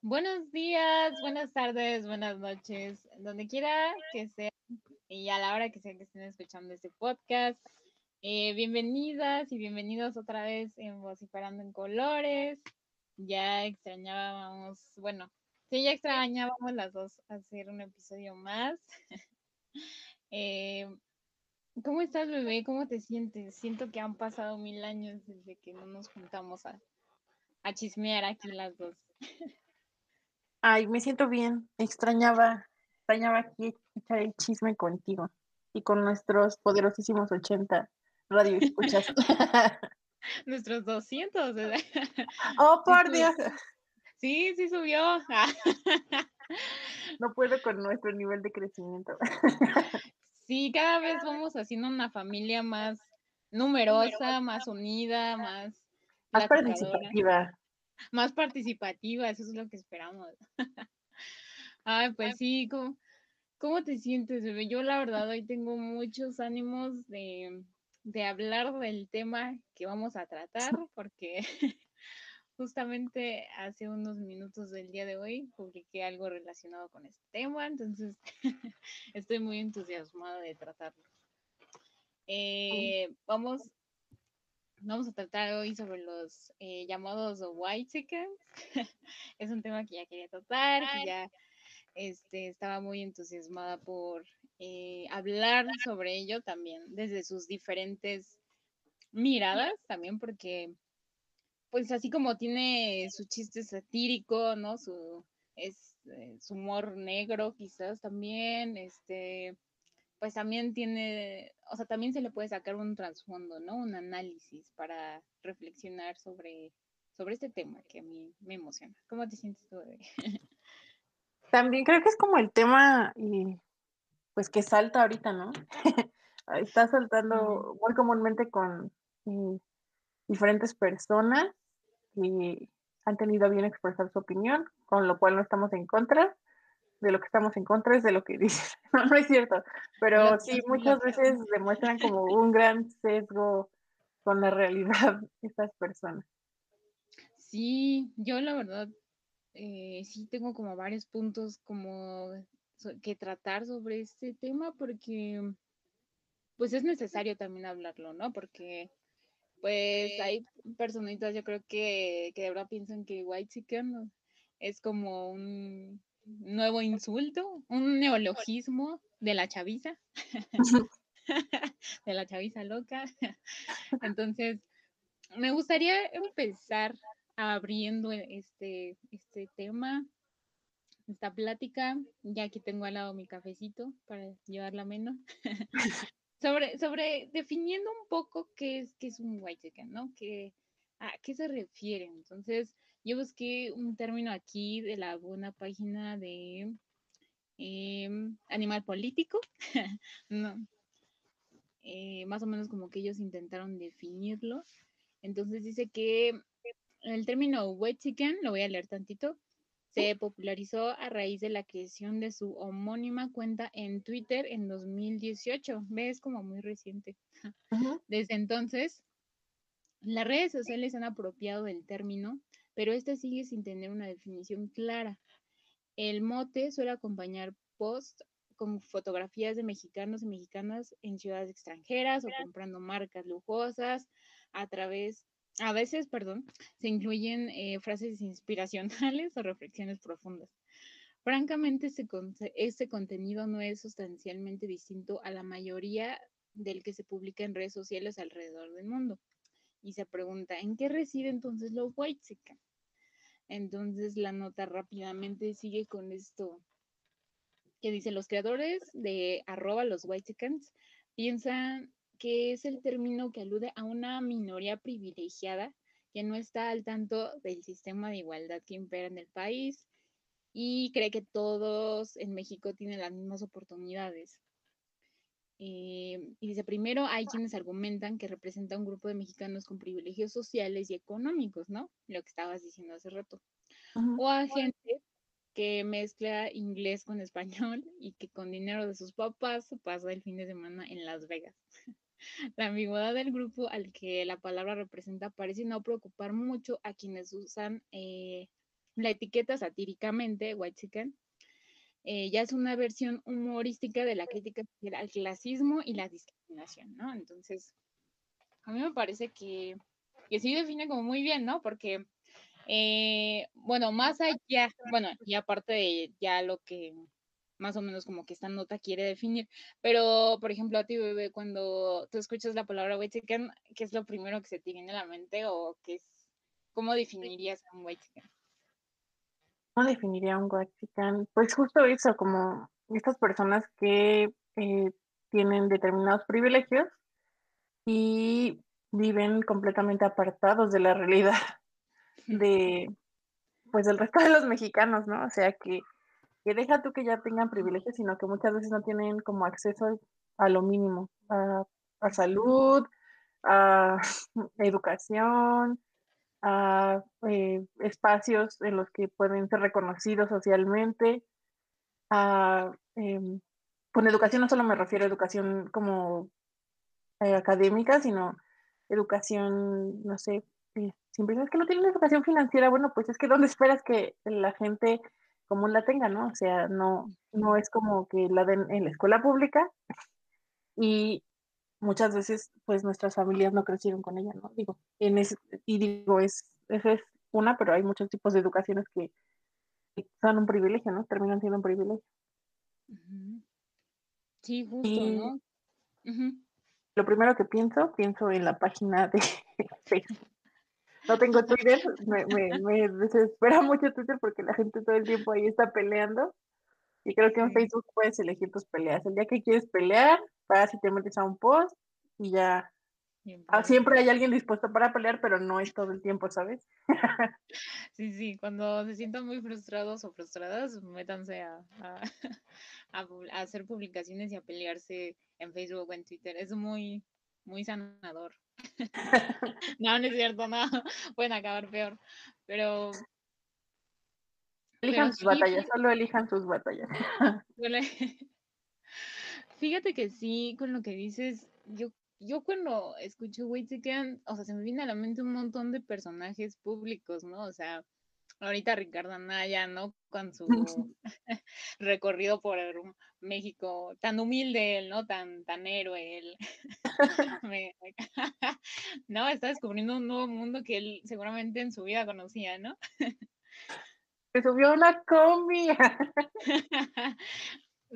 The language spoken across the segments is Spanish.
Buenos días, buenas tardes, buenas noches, donde quiera que sea y a la hora que sea que estén escuchando este podcast. Eh, bienvenidas y bienvenidos otra vez en Vociferando en Colores. Ya extrañábamos, bueno, sí, ya extrañábamos las dos hacer un episodio más. eh, ¿Cómo estás, bebé? ¿Cómo te sientes? Siento que han pasado mil años desde que no nos juntamos a, a chismear aquí las dos. Ay, me siento bien. Extrañaba, extrañaba aquí echar el chisme contigo y con nuestros poderosísimos 80 radio escuchas. Nuestros 200. ¿verdad? oh, por Dios. Sí, sí subió. No puedo con nuestro nivel de crecimiento. Sí, cada vez vamos haciendo una familia más numerosa, más unida, más Más participativa. más participativa, eso es lo que esperamos. Ay, pues sí, ¿cómo, cómo te sientes, bebé? Yo la verdad hoy tengo muchos ánimos de, de hablar del tema que vamos a tratar, porque justamente hace unos minutos del día de hoy publiqué algo relacionado con este tema, entonces estoy muy entusiasmada de tratarlo. Eh, vamos, vamos a tratar hoy sobre los eh, llamados white chickens. es un tema que ya quería tratar, que ya este, estaba muy entusiasmada por eh, hablar sobre ello también, desde sus diferentes miradas, también porque, pues así como tiene su chiste satírico, ¿no? Su, es, eh, su humor negro quizás también, este, pues también tiene, o sea, también se le puede sacar un trasfondo, ¿no? Un análisis para reflexionar sobre, sobre este tema que a mí me emociona. ¿Cómo te sientes tú, bebé? También creo que es como el tema y pues que salta ahorita, ¿no? Está saltando muy comúnmente con eh, diferentes personas y han tenido bien expresar su opinión, con lo cual no estamos en contra. De lo que estamos en contra es de lo que dicen. No, no es cierto. Pero sí, muchas veces demuestran como un gran sesgo con la realidad estas personas. Sí, yo la verdad, eh, sí tengo como varios puntos como que tratar sobre este tema porque pues es necesario también hablarlo, ¿no? Porque pues hay personitas, yo creo que, que de verdad piensan que white chicken es como un nuevo insulto, un neologismo de la chaviza, de la chaviza loca. Entonces, me gustaría empezar abriendo este, este tema, esta plática. Ya aquí tengo al lado mi cafecito para llevarla menos. sobre, sobre definiendo un poco qué es, qué es un white chicken, ¿no? ¿Qué, ¿A qué se refiere? Entonces, yo busqué un término aquí de la buena página de em, Animal Político. no, eh, más o menos como que ellos intentaron definirlo. Entonces dice que el término white chicken, lo voy a leer tantito, se popularizó a raíz de la creación de su homónima cuenta en Twitter en 2018. ¿Ves? Como muy reciente. Desde entonces, las redes sociales han apropiado del término, pero este sigue sin tener una definición clara. El mote suele acompañar posts con fotografías de mexicanos y mexicanas en ciudades extranjeras o comprando marcas lujosas a través, a veces, perdón, se incluyen eh, frases inspiracionales o reflexiones profundas. Francamente, este, contenido no es sustancialmente distinto a la mayoría del que se publica en redes sociales alrededor del mundo. Y se pregunta, ¿en qué reside entonces los white Entonces la nota rápidamente sigue con esto que dice los creadores de arroba los white piensan que es el término que alude a una minoría privilegiada que no está al tanto del sistema de igualdad que impera en el país y cree que todos en México tienen las mismas oportunidades. Eh, y dice, primero hay quienes argumentan que representa un grupo de mexicanos con privilegios sociales y económicos, ¿no? Lo que estabas diciendo hace rato. O a gente que mezcla inglés con español y que con dinero de sus papás pasa el fin de semana en Las Vegas. La ambigüedad del grupo al que la palabra representa parece no preocupar mucho a quienes usan eh, la etiqueta satíricamente, white chicken, eh, ya es una versión humorística de la crítica al clasismo y la discriminación, ¿no? Entonces, a mí me parece que, que sí define como muy bien, ¿no? Porque, eh, bueno, más allá, bueno, y aparte de ya lo que más o menos como que esta nota quiere definir, pero, por ejemplo, a ti, bebé, cuando tú escuchas la palabra white chicken, ¿qué es lo primero que se te viene a la mente o qué es, cómo definirías un white chicken? ¿Cómo definiría un white chicken? Pues justo eso, como estas personas que eh, tienen determinados privilegios y viven completamente apartados de la realidad de pues del resto de los mexicanos, ¿no? O sea que, que deja tú que ya tengan privilegios, sino que muchas veces no tienen como acceso a lo mínimo, a, a salud, a educación, a eh, espacios en los que pueden ser reconocidos socialmente, a, em, con educación no solo me refiero a educación como eh, académica, sino educación, no sé, eh, siempre es que no tienen educación financiera, bueno, pues es que ¿dónde esperas que la gente común la tenga, no? O sea, no, no es como que la den en la escuela pública y muchas veces pues nuestras familias no crecieron con ella, ¿no? Digo, en ese, y digo, es, esa es una, pero hay muchos tipos de educaciones que, son un privilegio, ¿no? Terminan siendo un privilegio. Sí, justo, ¿no? Lo primero que pienso, pienso en la página de Facebook. No tengo Twitter, me, me, me desespera mucho Twitter porque la gente todo el tiempo ahí está peleando. Y creo que en Facebook puedes elegir tus peleas. El día que quieres pelear, vas y te metes a un post y ya. Ah, siempre hay alguien dispuesto para pelear, pero no es todo el tiempo, ¿sabes? Sí, sí, cuando se sientan muy frustrados o frustradas, métanse a, a, a, hacer publicaciones y a pelearse en Facebook o en Twitter. Es muy, muy sanador. no, no es cierto, no. Pueden acabar peor. Pero Elijan sus batallas, solo elijan sus batallas. Fíjate que sí, con lo que dices, yo, yo cuando escucho Chicken, o sea, se me viene a la mente un montón de personajes públicos, ¿no? O sea, ahorita Ricardo Anaya, ¿no? Con su recorrido por México, tan humilde él, ¿no? Tan, tan héroe él. no, está descubriendo un nuevo mundo que él seguramente en su vida conocía, ¿no? Se subió una combi.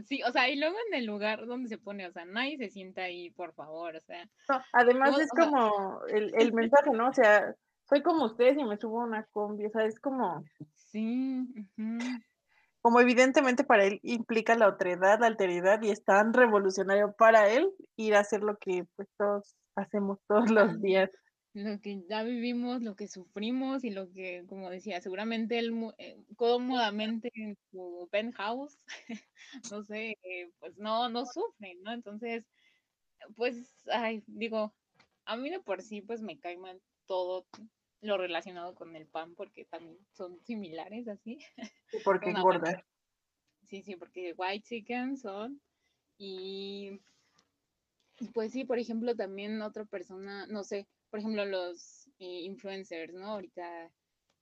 Sí, o sea, y luego en el lugar donde se pone, o sea, nadie se sienta ahí, por favor, o sea. además es como el, el, mensaje, ¿no? O sea, soy como ustedes y me subo a una combi, o sea, es como. Sí. Como evidentemente para él implica la otredad, la alteridad, y es tan revolucionario para él ir a hacer lo que pues todos hacemos todos los días lo que ya vivimos, lo que sufrimos y lo que, como decía, seguramente él eh, cómodamente en su penthouse, no sé, eh, pues no, no sufre, ¿no? Entonces, pues, ay, digo, a mí de por sí, pues me cae mal todo lo relacionado con el pan, porque también son similares así. porque engorda. Sí, sí, porque white chicken son. Y, pues sí, por ejemplo, también otra persona, no sé, por ejemplo, los eh, influencers, ¿no? Ahorita,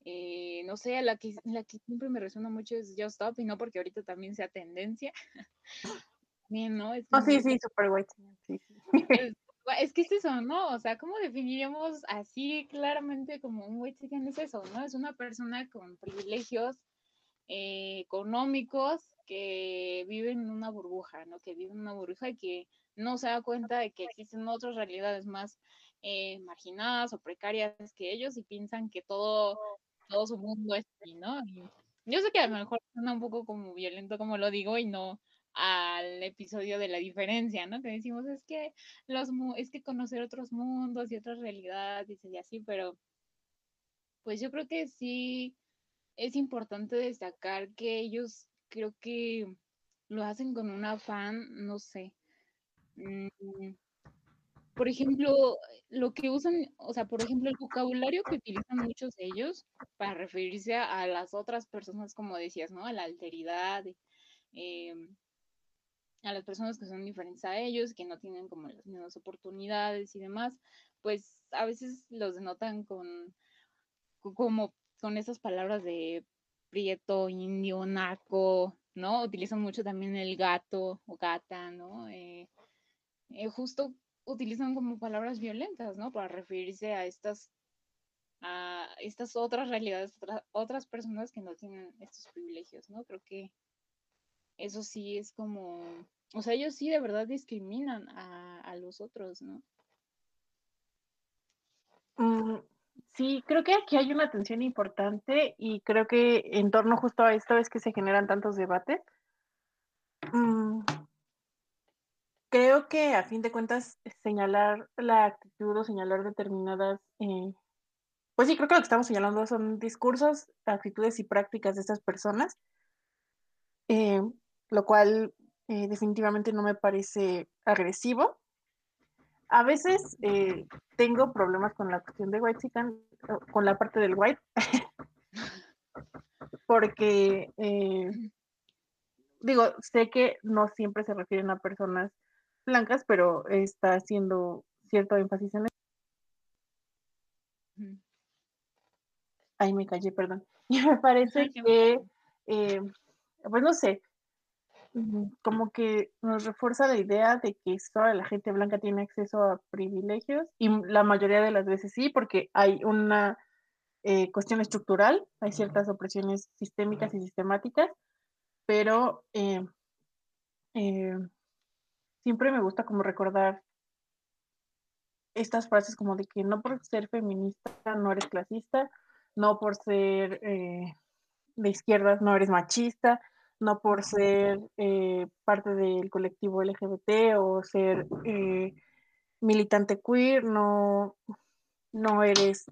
eh, no sé, la que, la que siempre me resuena mucho es Just Stop, y no porque ahorita también sea tendencia. Bien, ¿no? Es oh, sí, sí, super white. Sí, es que es eso, ¿no? O sea, ¿cómo definiríamos así claramente como un white chicken? Es eso, ¿no? Es una persona con privilegios eh, económicos que vive en una burbuja, ¿no? Que vive en una burbuja y que no se da cuenta de que existen otras realidades más eh, marginadas o precarias que ellos y piensan que todo, todo su mundo es así, ¿no? yo sé que a lo mejor suena un poco como violento como lo digo y no al episodio de la diferencia, ¿no? Que decimos es que los es que conocer otros mundos y otras realidades y así, pero pues yo creo que sí es importante destacar que ellos creo que lo hacen con un afán, no sé, mm, por ejemplo, lo que usan, o sea, por ejemplo, el vocabulario que utilizan muchos de ellos para referirse a, las otras personas, como decías, ¿no? A la alteridad, em, a las personas que son diferentes a ellos, que no tienen como las mismas oportunidades y demás, pues a veces los denotan con, como con esas palabras de prieto, indio, naco, ¿no? Utilizan mucho también el gato o gata, ¿no? Eh, eh, justo utilizan como palabras violentas, ¿no? Para referirse a estas, a estas otras realidades, otras personas que no tienen estos privilegios, ¿no? Creo que eso sí es como, o sea, ellos sí de verdad discriminan a, a los otros, ¿no? Mm, sí, creo que aquí hay una tensión importante y creo que en torno justo a esto es que se generan tantos debates. Mm, creo que a fin de cuentas señalar la actitud o señalar determinadas, eh, pues sí, creo que lo que estamos señalando son discursos, actitudes y prácticas de estas personas, eh, lo cual eh, definitivamente no me parece agresivo. A veces tengo problemas con la cuestión de white chican, con la parte del white, porque digo, sé que no siempre se refieren a personas blancas, pero está haciendo cierto énfasis en eso. Ahí me callé, perdón. Y me parece que, eh, pues no sé, como que nos refuerza la idea de que toda la gente blanca tiene acceso a privilegios y la mayoría de las veces sí, porque hay una eh, cuestión estructural, hay ciertas opresiones sistémicas y sistemáticas, pero eh, siempre me gusta como recordar estas frases como de que no por ser feminista no eres clasista, no por ser eh, de izquierdas no eres machista, no por ser eh, parte del colectivo LGBT o ser eh, militante queer, no, no eres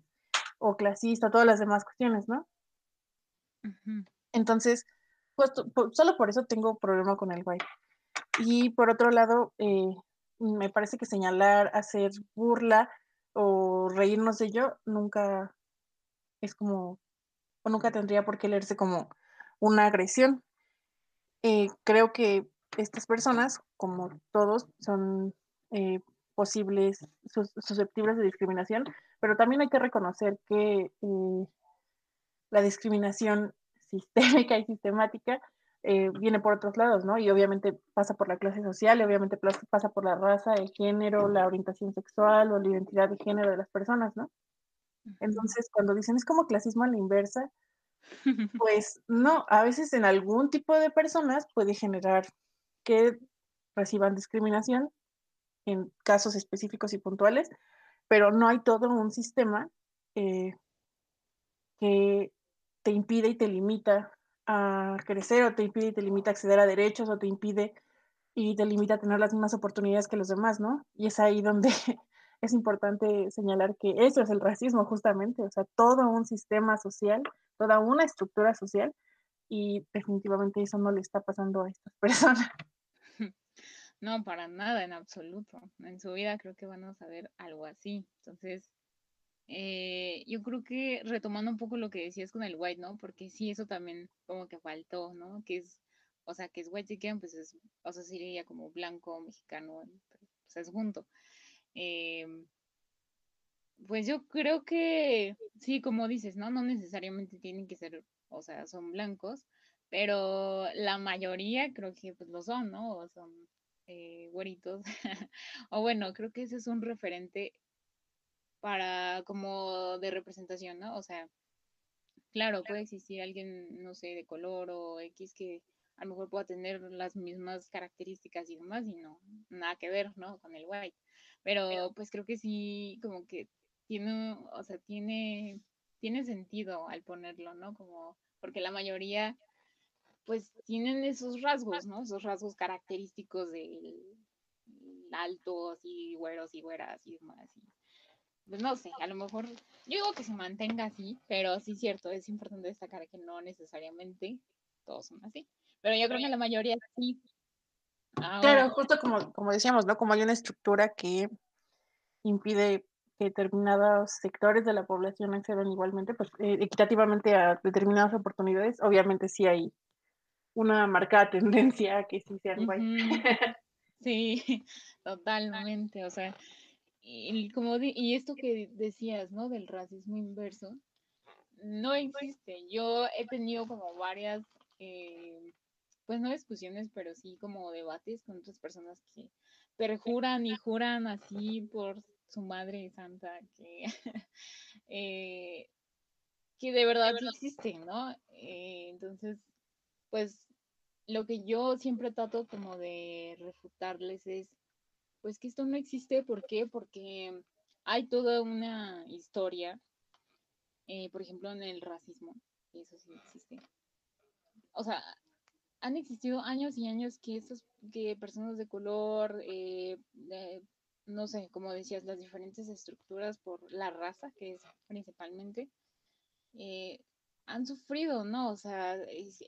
o clasista, todas las demás cuestiones, ¿no? Entonces, pues, solo por eso tengo problema con el white. Y por otro lado, eh, me parece que señalar, hacer burla o reírnos de ello nunca es como, o nunca tendría por qué leerse como una agresión. Eh, creo que estas personas, como todos, son eh, posibles, susceptibles de discriminación, pero también hay que reconocer que la discriminación sistémica y sistemática eh, viene por otros lados, ¿no? Y obviamente pasa por la clase social, y obviamente pasa por la raza, el género, la orientación sexual o la identidad de género de las personas, ¿no? Entonces, cuando dicen es como clasismo a la inversa, pues no, a veces en algún tipo de personas puede generar que reciban discriminación en casos específicos y puntuales, pero no hay todo un sistema eh, que te impide y te limita a crecer o te impide y te limita a acceder a derechos o te impide y te limita a tener las mismas oportunidades que los demás, ¿no? Y es ahí donde es importante señalar que eso es el racismo justamente, o sea, todo un sistema social, toda una estructura social y definitivamente eso no le está pasando a estas personas. No, para nada, en absoluto. En su vida creo que van a saber algo así. Entonces, eh, yo creo que retomando un poco lo que decías con el white, ¿no? Porque sí, eso también como que faltó, ¿no? Que es, o sea, que es white chicken, pues es, o sea, sería como blanco, mexicano, pues es junto. Em, pues yo creo que, sí, como dices, ¿no? No necesariamente tienen que ser, o sea, son blancos, pero la mayoría creo que pues lo son, ¿no? O son eh, güeritos. o bueno, creo que ese es un referente para como de representación, ¿no? O sea, claro, puede existir alguien, no sé, de color o X que a lo mejor pueda tener las mismas características y demás y no, nada que ver, ¿no? Con el white. Pero pues creo que sí, como que tiene, o sea, tiene, tiene sentido al ponerlo, ¿no? Como, porque la mayoría, pues tienen esos rasgos, ¿no? Esos rasgos característicos del altos y güeros y güeras y demás. Y, pues no sé, a lo mejor, yo digo que se mantenga así, pero sí es cierto, es importante destacar que no necesariamente todos son así. Pero yo creo que la mayoría sí. Claro, justo como, como decíamos, ¿no? Como hay una estructura que impide que determinados sectores de la población accedan igualmente, pues eh, equitativamente a determinadas oportunidades, obviamente sí hay una marcada tendencia a que sí sean white. Sí, totalmente. O sea, y, como y esto que decías, ¿no? Del racismo inverso, no existe. Yo he tenido como varias, eh, pues no discusiones, pero sí como debates con otras personas que perjuran y juran así por su madre santa que, eh, que de verdad ¿no? Eh, entonces, pues lo que yo siempre trato como de refutarles es, pues que esto no existe, ¿por qué? Porque hay toda una historia, eh, por ejemplo, en el racismo, eso sí existe. O sea, han existido años y años que estos, que personas de color, eh, no sé, como decías, las diferentes estructuras por la raza, que es principalmente, eh, han sufrido, ¿no? O sea,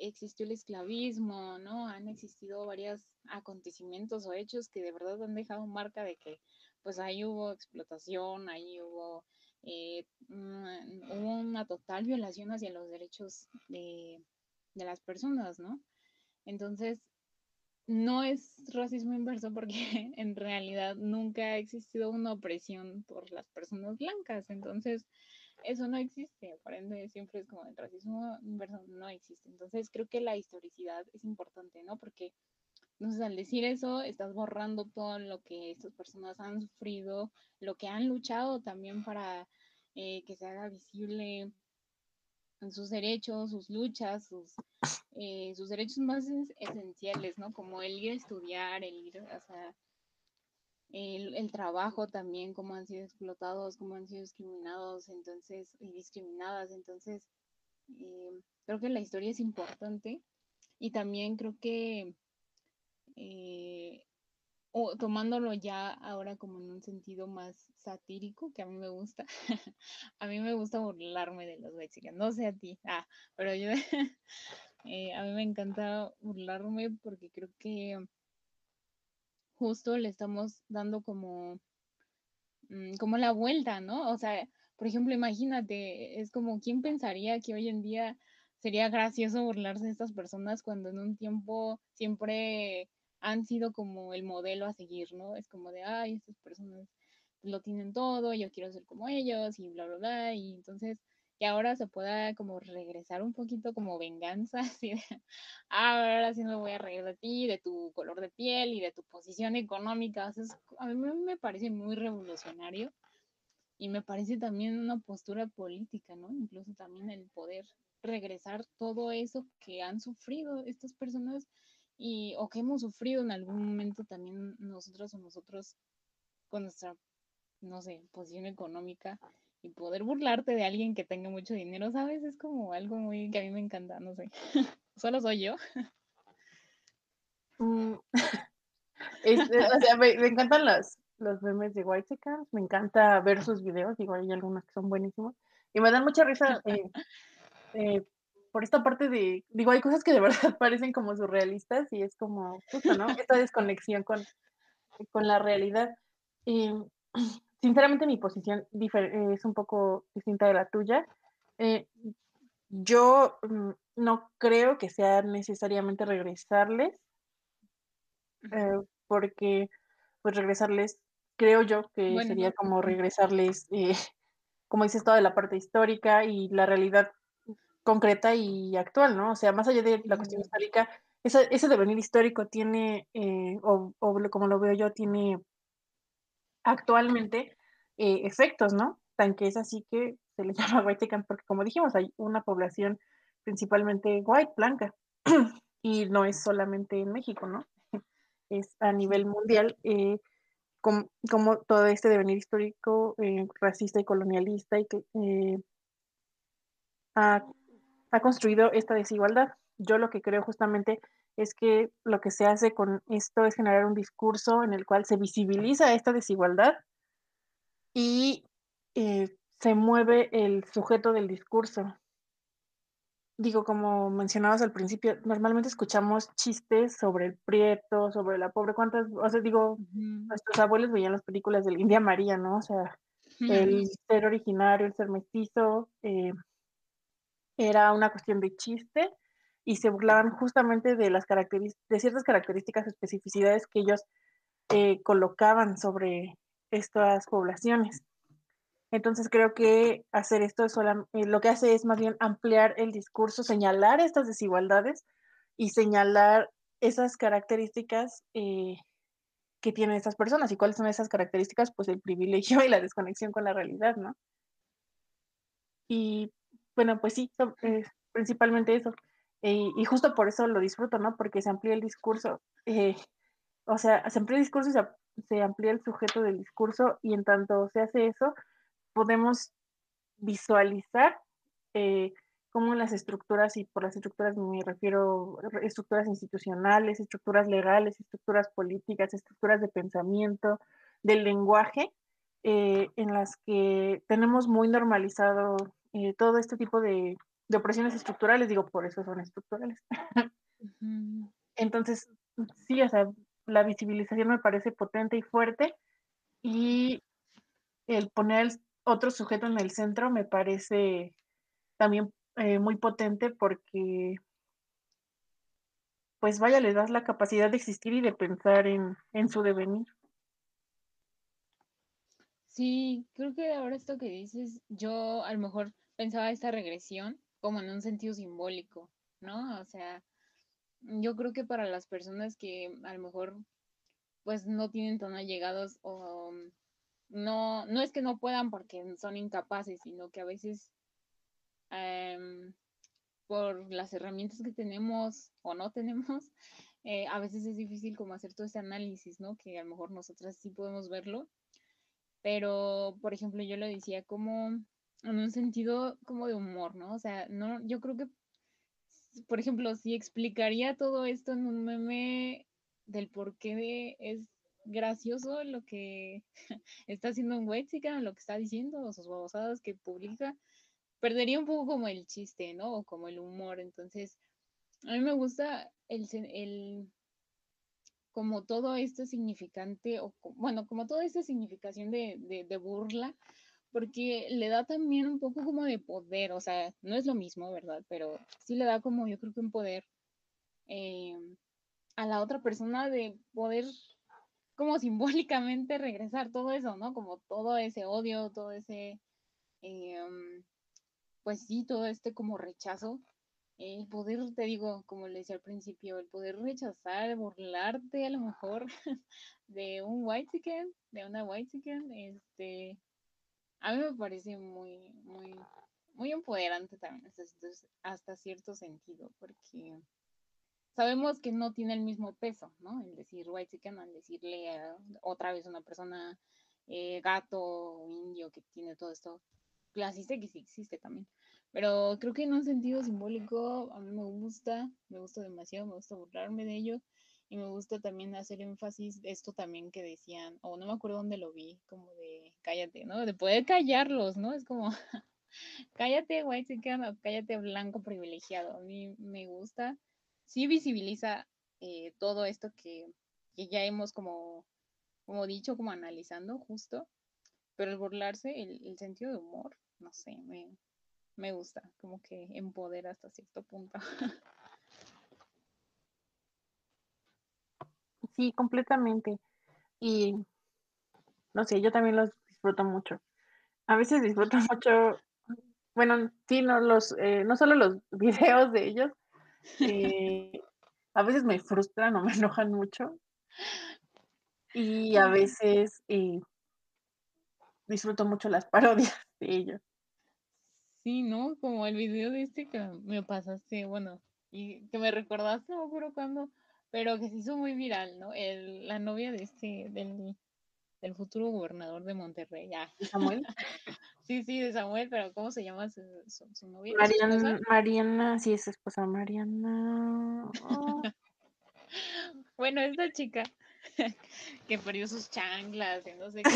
existió el esclavismo, ¿no? Han existido varios acontecimientos o hechos que de verdad han dejado marca de que, pues ahí hubo explotación, ahí hubo, eh, una, total violación hacia los derechos de, de las personas, ¿no? Entonces, no es racismo inverso porque en realidad nunca ha existido una opresión por las personas blancas. Entonces, eso no existe, por ende siempre es como el racismo inverso no existe. Entonces creo que la historicidad es importante, ¿no? Porque entonces al decir eso estás borrando todo lo que estas personas han sufrido, lo que han luchado también para eh, que se haga visible sus derechos, sus luchas, sus, eh, sus derechos más esenciales, ¿no? Como el ir a estudiar, el ir, o sea, el, trabajo también, cómo han sido explotados, cómo han sido discriminados, entonces, y discriminadas. Entonces, eh, creo que la historia es importante y también creo que eh, o tomándolo ya ahora como en un sentido más satírico, que a mí me gusta, a mí me gusta burlarme de los mexicanos, no sé a ti, ah, pero yo, eh, a mí me encanta burlarme porque creo que justo le estamos dando como, mm, como la vuelta, ¿no? O sea, por ejemplo, imagínate, es como, ¿quién pensaría que hoy en día sería gracioso burlarse de estas personas cuando en un tiempo siempre han sido como el modelo a seguir, ¿no? Es como de, ay, estas personas lo tienen todo, yo quiero ser como ellos y bla, bla, bla. Y entonces que ahora se pueda como regresar un poquito como venganza, así de, ah, ahora sí me voy a reír de ti, de tu color de piel y de tu posición económica. a mí me parece muy revolucionario y me parece también una postura política, ¿no? Incluso también el poder regresar todo eso que han sufrido estas personas y o que hemos sufrido en algún momento también nosotros o nosotros con nuestra, no sé, posición económica y poder burlarte de alguien que tenga mucho dinero, ¿sabes? Es como algo muy que a mí me encanta, no sé. Solo soy yo. Mm, o sea, me, encantan los, los memes de White me encanta ver sus videos, digo, hay algunos que son buenísimos. Y me dan mucha risa eh, eh, por esta parte de, digo, hay cosas que de verdad parecen como surrealistas y es como, justo, ¿no? Esta desconexión con, con la realidad. Y sinceramente mi posición es un poco distinta de la tuya. Eh, yo mm, no creo que sea necesariamente regresarles, eh, porque pues regresarles, creo yo que sería como regresarles, eh, como dices, toda la parte histórica y la realidad concreta y actual, ¿no? O sea, más allá de la cuestión histórica, ese, ese devenir histórico tiene, o, o, como lo veo yo, tiene actualmente eh, efectos, ¿no? Tan que es así que se le llama white porque como dijimos, hay una población principalmente white, blanca, y no es solamente en México, ¿no? Es a nivel mundial, eh, como, todo este devenir histórico eh, racista y colonialista y que ha, ha construido esta desigualdad. Yo lo que creo justamente es que lo que se hace con esto es generar un discurso en el cual se visibiliza esta desigualdad y eh, se mueve el sujeto del discurso. digo, como mencionabas al principio, normalmente escuchamos chistes sobre el prieto, sobre la pobre, cuántas, o sea, digo, nuestros abuelos veían las películas de la India María, ¿no? O sea, el ser originario, el ser mestizo, eh, era una cuestión de chiste y se burlaban justamente de las de ciertas características, especificidades que ellos eh, colocaban sobre estas poblaciones. Entonces creo que hacer esto es eh, lo que hace es más bien ampliar el discurso, señalar estas desigualdades y señalar esas características eh, que tienen estas personas. ¿Y cuáles son esas características? Pues el privilegio y la desconexión con la realidad, ¿no? Y bueno, pues sí, principalmente eso. Y justo por eso lo disfruto, ¿no? Porque se amplía el discurso. eh, o sea, se amplía el discurso y se, amplía el sujeto del discurso y en tanto se hace eso, podemos visualizar eh, cómo las estructuras, y por las estructuras me refiero estructuras institucionales, estructuras legales, estructuras políticas, estructuras de pensamiento, del lenguaje, eh, en las que tenemos muy normalizado eh, todo este tipo de, de opresiones estructurales, digo, por eso son estructurales. Entonces, sí, o sea, la visibilización me parece potente y fuerte y el poner el otro sujeto en el centro me parece también eh, muy potente porque, pues vaya, le das la capacidad de existir y de pensar en, en su devenir. Sí, creo que ahora esto que dices, yo a lo mejor pensaba esta regresión como en un sentido simbólico, ¿no? O sea, yo creo que para las personas que a lo mejor pues no tienen tan allegados o no, no es que no puedan porque son incapaces, sino que a veces em, por las herramientas que tenemos o no tenemos, eh, a veces es difícil como hacer todo este análisis, ¿no? Que a lo mejor nosotras sí podemos verlo, pero por ejemplo yo lo decía como en un sentido como de humor, ¿no? O sea, no, yo creo que, por ejemplo, si explicaría todo esto en un meme del por qué de- es gracioso lo que está haciendo un Wexican, lo que está diciendo, sus babosadas que publica, perdería un poco como el chiste, ¿no? O como el humor. Entonces, a mí me gusta el, el como todo esto significante, o bueno, como toda esta significación de, de, de burla, porque le da también un poco como de poder, o sea, no es lo mismo, ¿verdad? Pero sí le da como yo creo que un poder eh, a la otra persona de poder como simbólicamente regresar todo eso, ¿no? Como todo ese odio, todo ese, eh, pues sí, todo este como rechazo. El poder, te digo, como le decía al principio, el poder rechazar, burlarte a lo mejor de un white chicken, de una white chicken, este, a mí me parece muy, muy, muy empoderante también hasta, cierto sentido, porque sabemos que no tiene el mismo peso, ¿no? El decir white chicken al decirle a otra vez una persona eh, gato, indio, que tiene todo esto clasista, que sí existe también. Pero creo que en un sentido simbólico a mí me gusta, me gusta demasiado, me gusta burlarme de ello y me gusta también hacer énfasis esto también que decían, o no me acuerdo dónde lo vi, como de cállate, ¿no? De poder callarlos, ¿no? Es como cállate white chicken o cállate blanco privilegiado. A mí me gusta, sí visibiliza eh, todo esto que, que ya hemos como, como dicho, como analizando justo, pero el burlarse, el, el sentido de humor, no sé, me, me gusta, como que empodera hasta cierto punto. Sí, completamente. Y no sé, yo también los disfruto mucho. A veces disfruto mucho, bueno, sí, no, los, eh, no solo los videos de ellos, eh, a veces me frustran o me enojan mucho. Y a veces eh, disfruto mucho las parodias de ellos. Sí, ¿no? Como el video de este que me pasaste, bueno, y que me recordaste, no me acuerdo cuándo, pero que se hizo muy viral, ¿no? El, la novia de este, del, del futuro gobernador de Monterrey, ya. ¿Y Samuel? Sí, sí, de Samuel, pero ¿cómo se llama su, su, su novia? ¿Es su Mariana? Mariana, sí, es su esposa Mariana. Oh, Bueno, esta chica que perdió sus chanclas y no sé qué.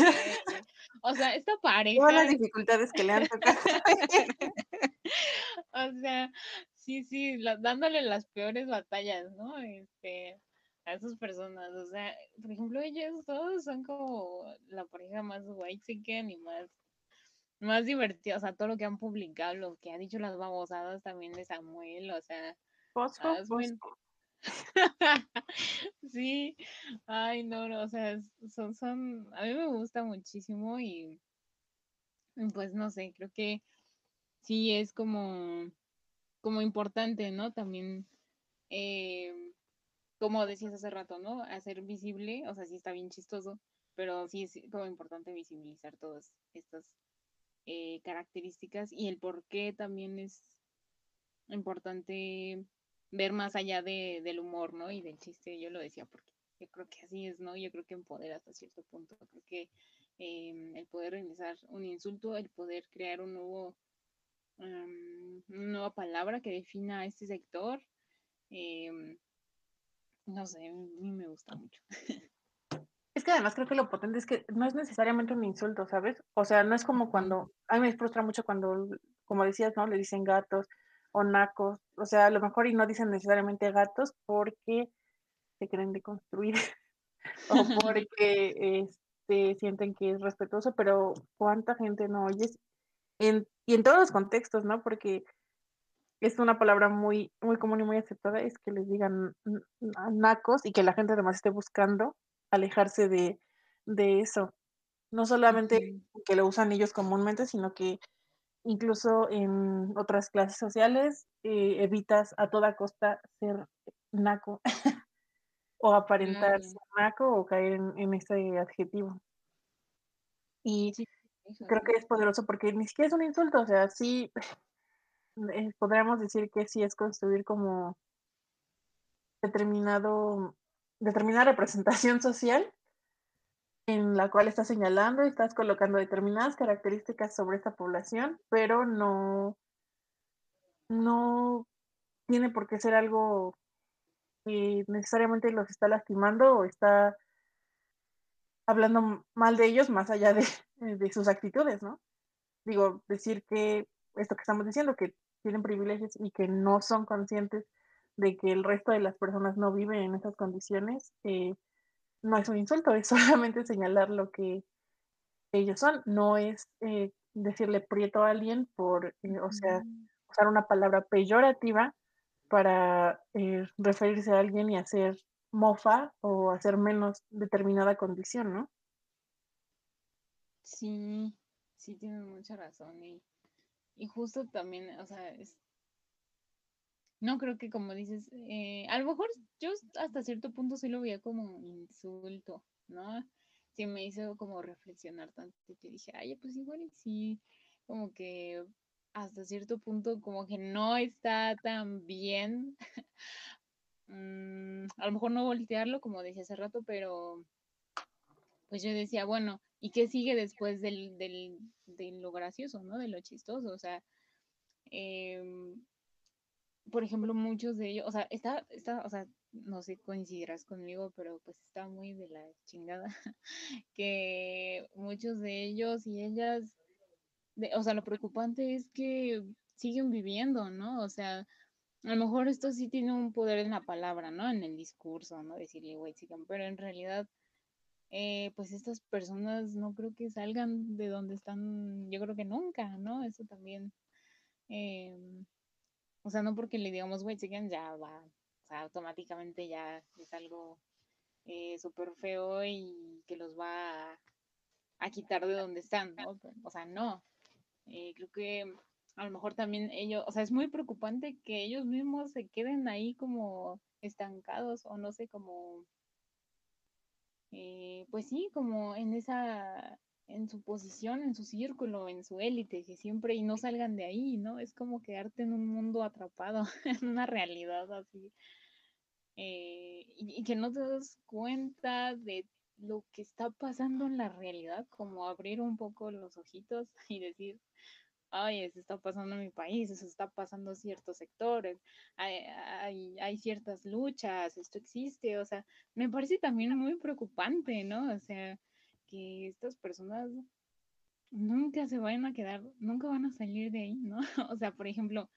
O sea, esta todas pareja las dificultades que le han tocado. O sea, sí, sí, la- dándole las peores batallas, ¿no? Este, a esas personas. O sea, por ejemplo, ellos todos son como la pareja más white chicken y más, más divertida. O sea, todo lo que han publicado, lo que ha dicho las babosadas también de Samuel, o sea, muy- fosfo. Sí, ay, no, no, o sea, son, son, a mí me gusta muchísimo y pues no sé, creo que sí es como, como importante, ¿no? También, eh, como decías hace rato, ¿no? Hacer visible, o sea, sí está bien chistoso, pero sí es como importante visibilizar todas estas eh, características y el por qué también es importante ver más allá de, del humor, ¿no? Y del chiste, yo lo decía porque yo creo que así es, ¿no? Yo creo que empodera hasta cierto punto. Creo que eh, el poder realizar un insulto, el poder crear un nuevo, um, una nueva palabra que defina a este sector, eh, no sé, a mí me gusta mucho. Es que además creo que lo potente es que no es necesariamente un insulto, ¿sabes? O sea, no es como cuando, a mí me frustra mucho cuando, como decías, ¿no? Le dicen gatos o nacos, o sea, a lo mejor y no dicen necesariamente gatos porque se creen deconstruir o porque este, sienten que es respetuoso, pero ¿cuánta gente no oyes? En, y en todos los contextos, ¿no? Porque es una palabra muy, muy común y muy aceptada, es que les digan nacos y que la gente además esté buscando alejarse de, de eso. No solamente que lo usan ellos comúnmente, sino que incluso en otras clases sociales eh, evitas a toda costa ser naco o aparentar Claro, ser naco o caer en, en ese adjetivo. Y sí, creo que es poderoso porque ni siquiera es un insulto, o sea, sí eh, podríamos decir que sí es construir como determinado, determinada representación social en la cual estás señalando y estás colocando determinadas características sobre esta población, pero no, no tiene por qué ser algo que necesariamente los está lastimando o está hablando mal de ellos más allá de, de sus actitudes, ¿no? Digo, decir que esto que estamos diciendo, que tienen privilegios y que no son conscientes de que el resto de las personas no viven en esas condiciones, eh, no es un insulto, es solamente señalar lo que ellos son, no es eh, decirle prieto a alguien por, eh, o sea, Ujú. usar una palabra peyorativa para eh, referirse a alguien y hacer mofa o hacer menos determinada condición, ¿no? Sí, sí tienes mucha razón y, y justo también, o sea, es, no creo que como dices, eh, a lo mejor yo hasta cierto punto sí lo veía como insulto, ¿no? Sí me hizo como reflexionar tanto que dije, ay, pues igual y sí, como que hasta cierto punto como que no está tan bien, mm, a lo mejor no voltearlo como decía hace rato, pero pues yo decía, bueno, ¿y qué sigue después del, del, de lo gracioso, ¿no? De lo chistoso, o sea, em, por ejemplo, muchos de ellos, o sea, está, está, o sea, no sé, coincidirás conmigo, pero pues está muy de la chingada, que muchos de ellos y ellas, de, o sea, lo preocupante es que siguen viviendo, ¿no? O sea, a lo mejor esto sí tiene un poder en la palabra, ¿no? En el discurso, ¿no? Decirle, güey, sigan, pero en realidad, eh, pues estas personas no creo que salgan de donde están, yo creo que nunca, ¿no? Eso también. em, o sea, no porque le digamos white chicken ya va, o sea, automáticamente ya es algo eh, súper feo y que los va a, a quitar de donde están, ¿no? O sea, no. Eh, creo que a lo mejor también ellos, o sea, es muy preocupante que ellos mismos se queden ahí como estancados o no sé, como, eh, pues sí, como en esa, en su posición, en su círculo, en su élite, que siempre y no salgan de ahí, ¿no? Es como quedarte en un mundo atrapado, en una realidad así, eh, y, y que no te das cuenta de lo que está pasando en la realidad, como abrir un poco los ojitos y decir, ay, eso está pasando en mi país, eso está pasando en ciertos sectores, hay, hay, hay ciertas luchas, esto existe, o sea, me parece también muy preocupante, ¿no? O sea, que estas personas nunca se vayan a quedar, nunca van a salir de ahí, ¿no? O sea, por ejemplo,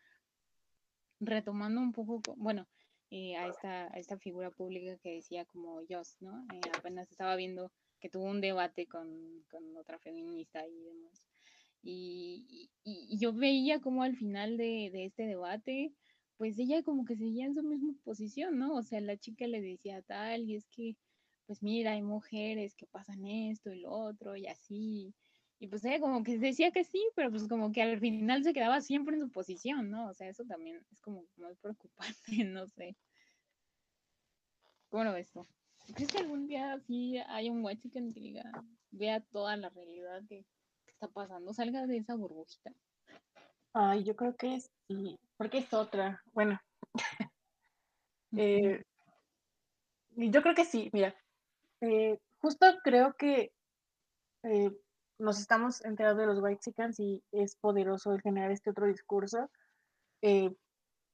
retomando un poco, co- bueno, eh, a, esta, esta figura pública que decía como Joss, ¿no? Eh, apenas estaba viendo que tuvo un debate con, con otra feminista y demás. Y, y- y yo veía como al final de, de este debate, pues ella como que seguía en su misma posición, ¿no? O sea, la chica le decía tal, y es que, pues mira, hay mujeres que pasan esto y lo otro, y así. Y pues ella como que decía que sí, pero pues como que al final se quedaba siempre en su posición, ¿no? O sea, eso también es como muy preocupante, no sé. ¿Cómo lo ves tú? ¿Crees que algún día sí hay un white chicken que diga, vea toda la realidad que que está pasando, salga de esa burbujita? Ay, yo creo que sí, porque es otra. Bueno, eh, yo creo que sí, mira, eh, justo creo que eh, nos estamos enterando de los white chickens y es poderoso el generar este otro discurso, eh,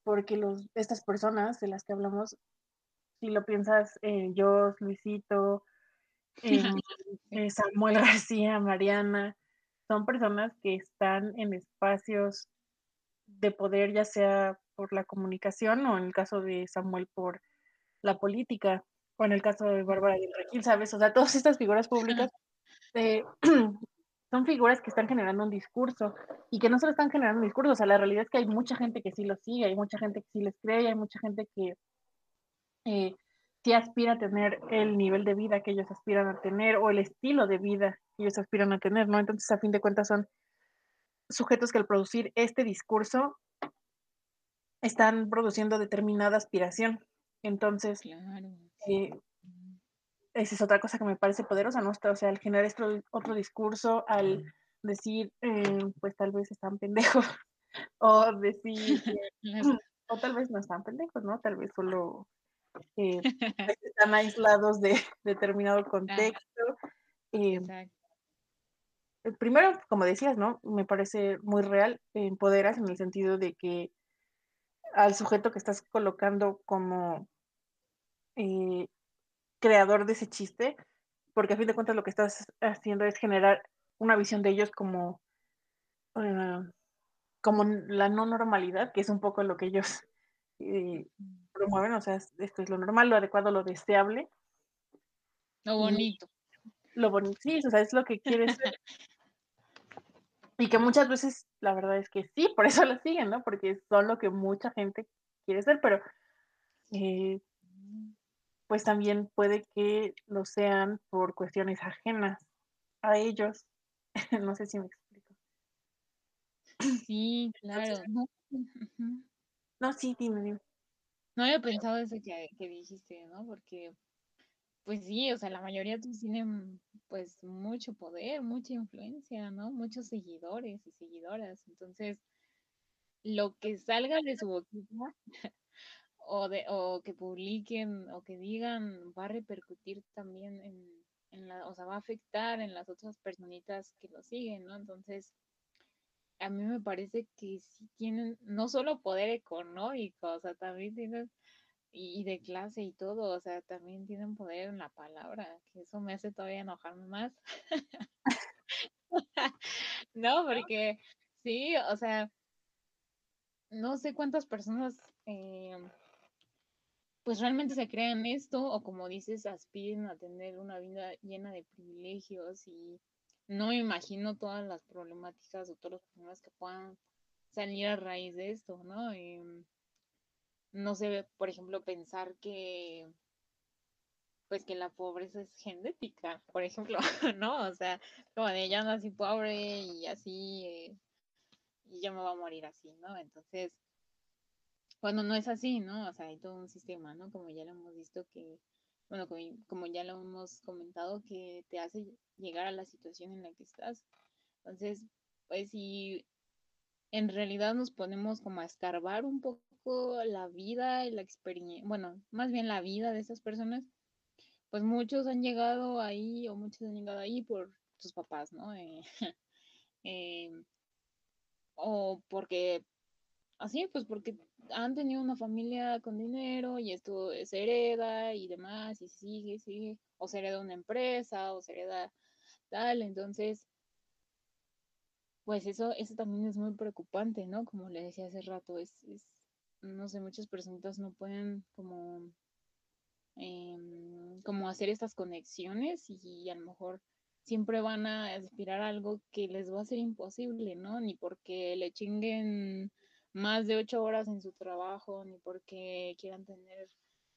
porque los, estas personas de las que hablamos, si lo piensas, yo, Luisito, eh, Samuel García, Mariana, son personas que están en espacios de poder, ya sea por la comunicación o en el caso de Samuel por la política, en el caso de Bárbara Regil, ¿sabes? O sea, todas estas figuras públicas eh, son figuras que están generando un discurso y que no solo están generando un discurso, o sea, la realidad es que hay mucha gente que sí lo sigue, hay mucha gente que sí les cree, hay mucha gente que eh, sí aspira a tener el nivel de vida que ellos aspiran a tener o el estilo de vida que ellos aspiran a tener, ¿no? Entonces, a fin de cuentas, son sujetos que al producir este discurso están produciendo determinada aspiración. Entonces. Esa es otra cosa que me parece poderosa, ¿no? O sea, al generar este otro discurso, al decir, eh, pues tal vez están pendejos, o decir, eh, o tal vez no están pendejos, ¿no? Tal vez solo eh, están aislados de determinado contexto. Eh, primero, como decías, ¿no? Me parece muy real, empoderas en el sentido de que al sujeto que estás colocando como eh, creador de ese chiste, porque a fin de cuentas lo que estás haciendo es generar una visión de ellos como, eh, como la no normalidad, que es un poco lo que ellos eh, promueven, o sea, es- esto es lo normal, lo adecuado, lo deseable, Lo bonito. lo bonito, sí, o sea, es lo que quieres ser. Y que muchas veces la verdad es que sí, por eso lo siguen, ¿no? Porque son lo que mucha gente quiere ser, pero eh, pues también puede que lo sean por cuestiones ajenas a ellos. no sé si me explico. Sí, claro. No, sí, dime, dime. No había pensado eso que, que dijiste, ¿no? Porque, pues sí, o sea, la mayoría tienen pues mucho poder, mucha influencia, ¿no? Muchos seguidores y seguidoras. Entonces, lo que salga de su boquita o de o que publiquen o que digan va a repercutir también en, en la, o sea, va a afectar en las otras personitas que lo siguen, ¿no? Entonces, a mí me parece que sí tienen no solo poder económico, o sea, también tienen y, y de clase y todo, o sea, también tienen poder en la palabra, que eso me hace todavía enojarme más. No, porque sí, o sea, no sé cuántas personas eh, pues realmente se crean esto o como dices, aspiren a tener una vida llena de privilegios y no me imagino todas las problemáticas o todos los problemas que puedan salir a raíz de esto, ¿no? Em, no sé, por ejemplo, pensar que pues que la pobreza es genética, por ejemplo, ¿no? O sea, como de ya nací pobre y así, eh, y yo me voy a morir así, ¿no? Entonces, cuando no es así, ¿no? O sea, hay todo un sistema, ¿no? Como ya lo hemos visto que, bueno, como, ya lo hemos comentado, que te hace llegar a la situación en la que estás. Entonces, pues si en realidad nos ponemos como a escarbar un poco la vida y la experiencia, bueno, más bien la vida de esas personas, pues muchos han llegado ahí o muchos han llegado ahí por sus papás, ¿no? Eh, eh, o porque, así, pues porque han tenido una familia con dinero y esto se hereda y demás, y sigue, sigue, o se hereda una empresa, o se hereda tal, entonces, pues eso, eso también es muy preocupante, ¿no? Como le decía hace rato, es, es no sé, muchas personas no pueden como, em, como hacer estas conexiones y a lo mejor siempre van a aspirar a algo que les va a ser imposible, ¿no? Ni porque le chinguen más de ocho horas en su trabajo, ni porque quieran tener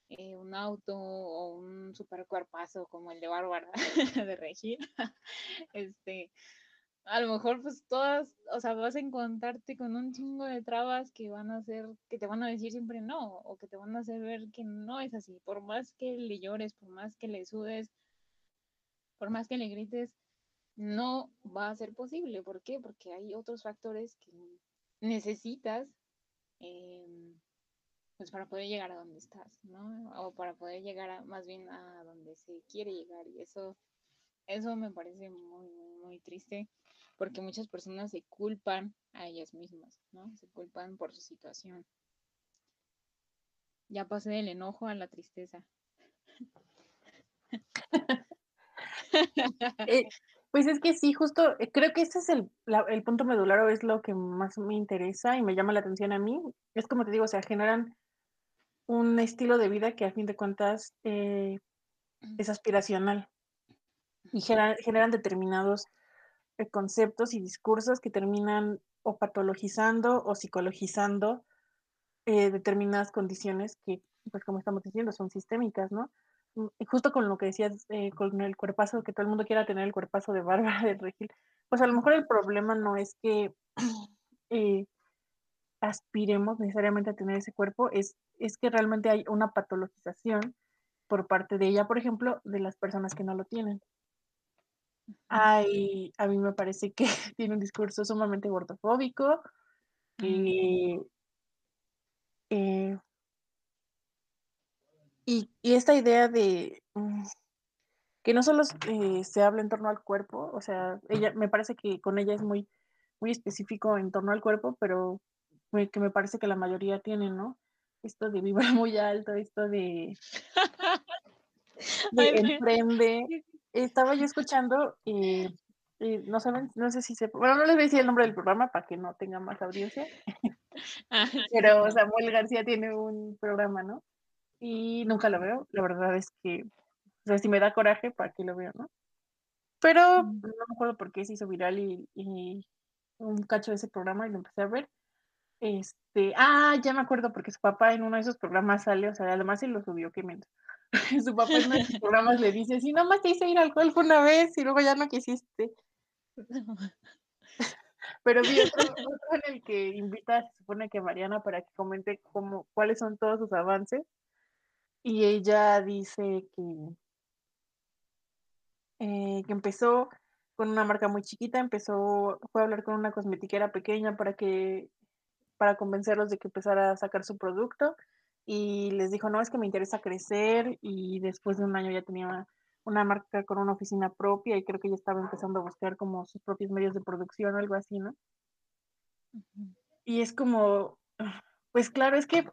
eh, un auto o un super cuerpazo como el de Bárbara de Regina. este, a lo mejor pues todas, o sea, vas a encontrarte con un chingo de trabas que van a hacer, que te van a decir siempre no, o que te van a hacer ver que no es así. Por más que le llores, por más que le sudes, por más que le grites, no va a ser posible. ¿Por qué? Porque hay otros factores que necesitas em, pues para poder llegar a donde estás, ¿no? O para poder llegar a, más bien a donde se quiere llegar. Y eso, eso me parece muy, muy, triste, porque muchas personas se culpan a ellas mismas, ¿no? Se culpan por su situación. Ya pasé del enojo a la tristeza. Eh, pues es que sí, justo eh, creo que ese es el, el punto medular o es lo que más me interesa y me llama la atención a mí. Es como te digo, o sea, generan un estilo de vida que a fin de cuentas eh, es aspiracional y generan determinados conceptos y discursos que terminan o patologizando o psicologizando determinadas condiciones que, pues como estamos diciendo, son sistémicas, ¿no? Mm, justo con lo que decías, eh, con el cuerpazo, que todo el mundo quiera tener el cuerpazo de Bárbara de Regil, pues a lo mejor el problema no es que eh, aspiremos necesariamente a tener ese cuerpo, es, es que realmente hay una patologización por parte de ella, por ejemplo, de las personas que no lo tienen. A mí me parece que tiene un discurso sumamente gordofóbico, eh, y, esta idea de mm, que no solo eh, se habla en torno al cuerpo, o sea, ella me parece que con ella es muy, muy específico en torno al cuerpo, pero que me parece que la mayoría tienen, ¿no? Esto de vibrar muy alto, esto de, de emprende. Estaba yo escuchando, y no saben, no sé si se, bueno, no les voy a decir el nombre del programa para que no tenga más audiencia, pero Samuel García tiene un programa, ¿no? Y nunca lo veo. La verdad es que, o sea, si me da coraje, ¿para qué lo veo, no? Pero no me acuerdo por qué se hizo viral y, un cacho de ese programa y lo empecé a ver. Este, ah, ya me acuerdo porque su papá en uno de esos programas sale, o sea, además se lo subió, qué miento. su papá en uno de esos programas le dice, si nomás te hice ir al golf una vez y luego ya no quisiste. Pero vi otro, en el que invita, se supone que Mariana para que comente cómo, cuáles son todos sus avances y ella dice que, eh, que empezó con una marca muy chiquita, empezó, fue a hablar con una cosmetiquera pequeña para que, para convencerlos de que empezara a sacar su producto y les dijo, no, es que me interesa crecer y después de un año ya tenía una marca con una oficina propia y creo que ya estaba empezando a buscar como sus propios medios de producción o algo así, ¿no? Y es como, pues claro, es que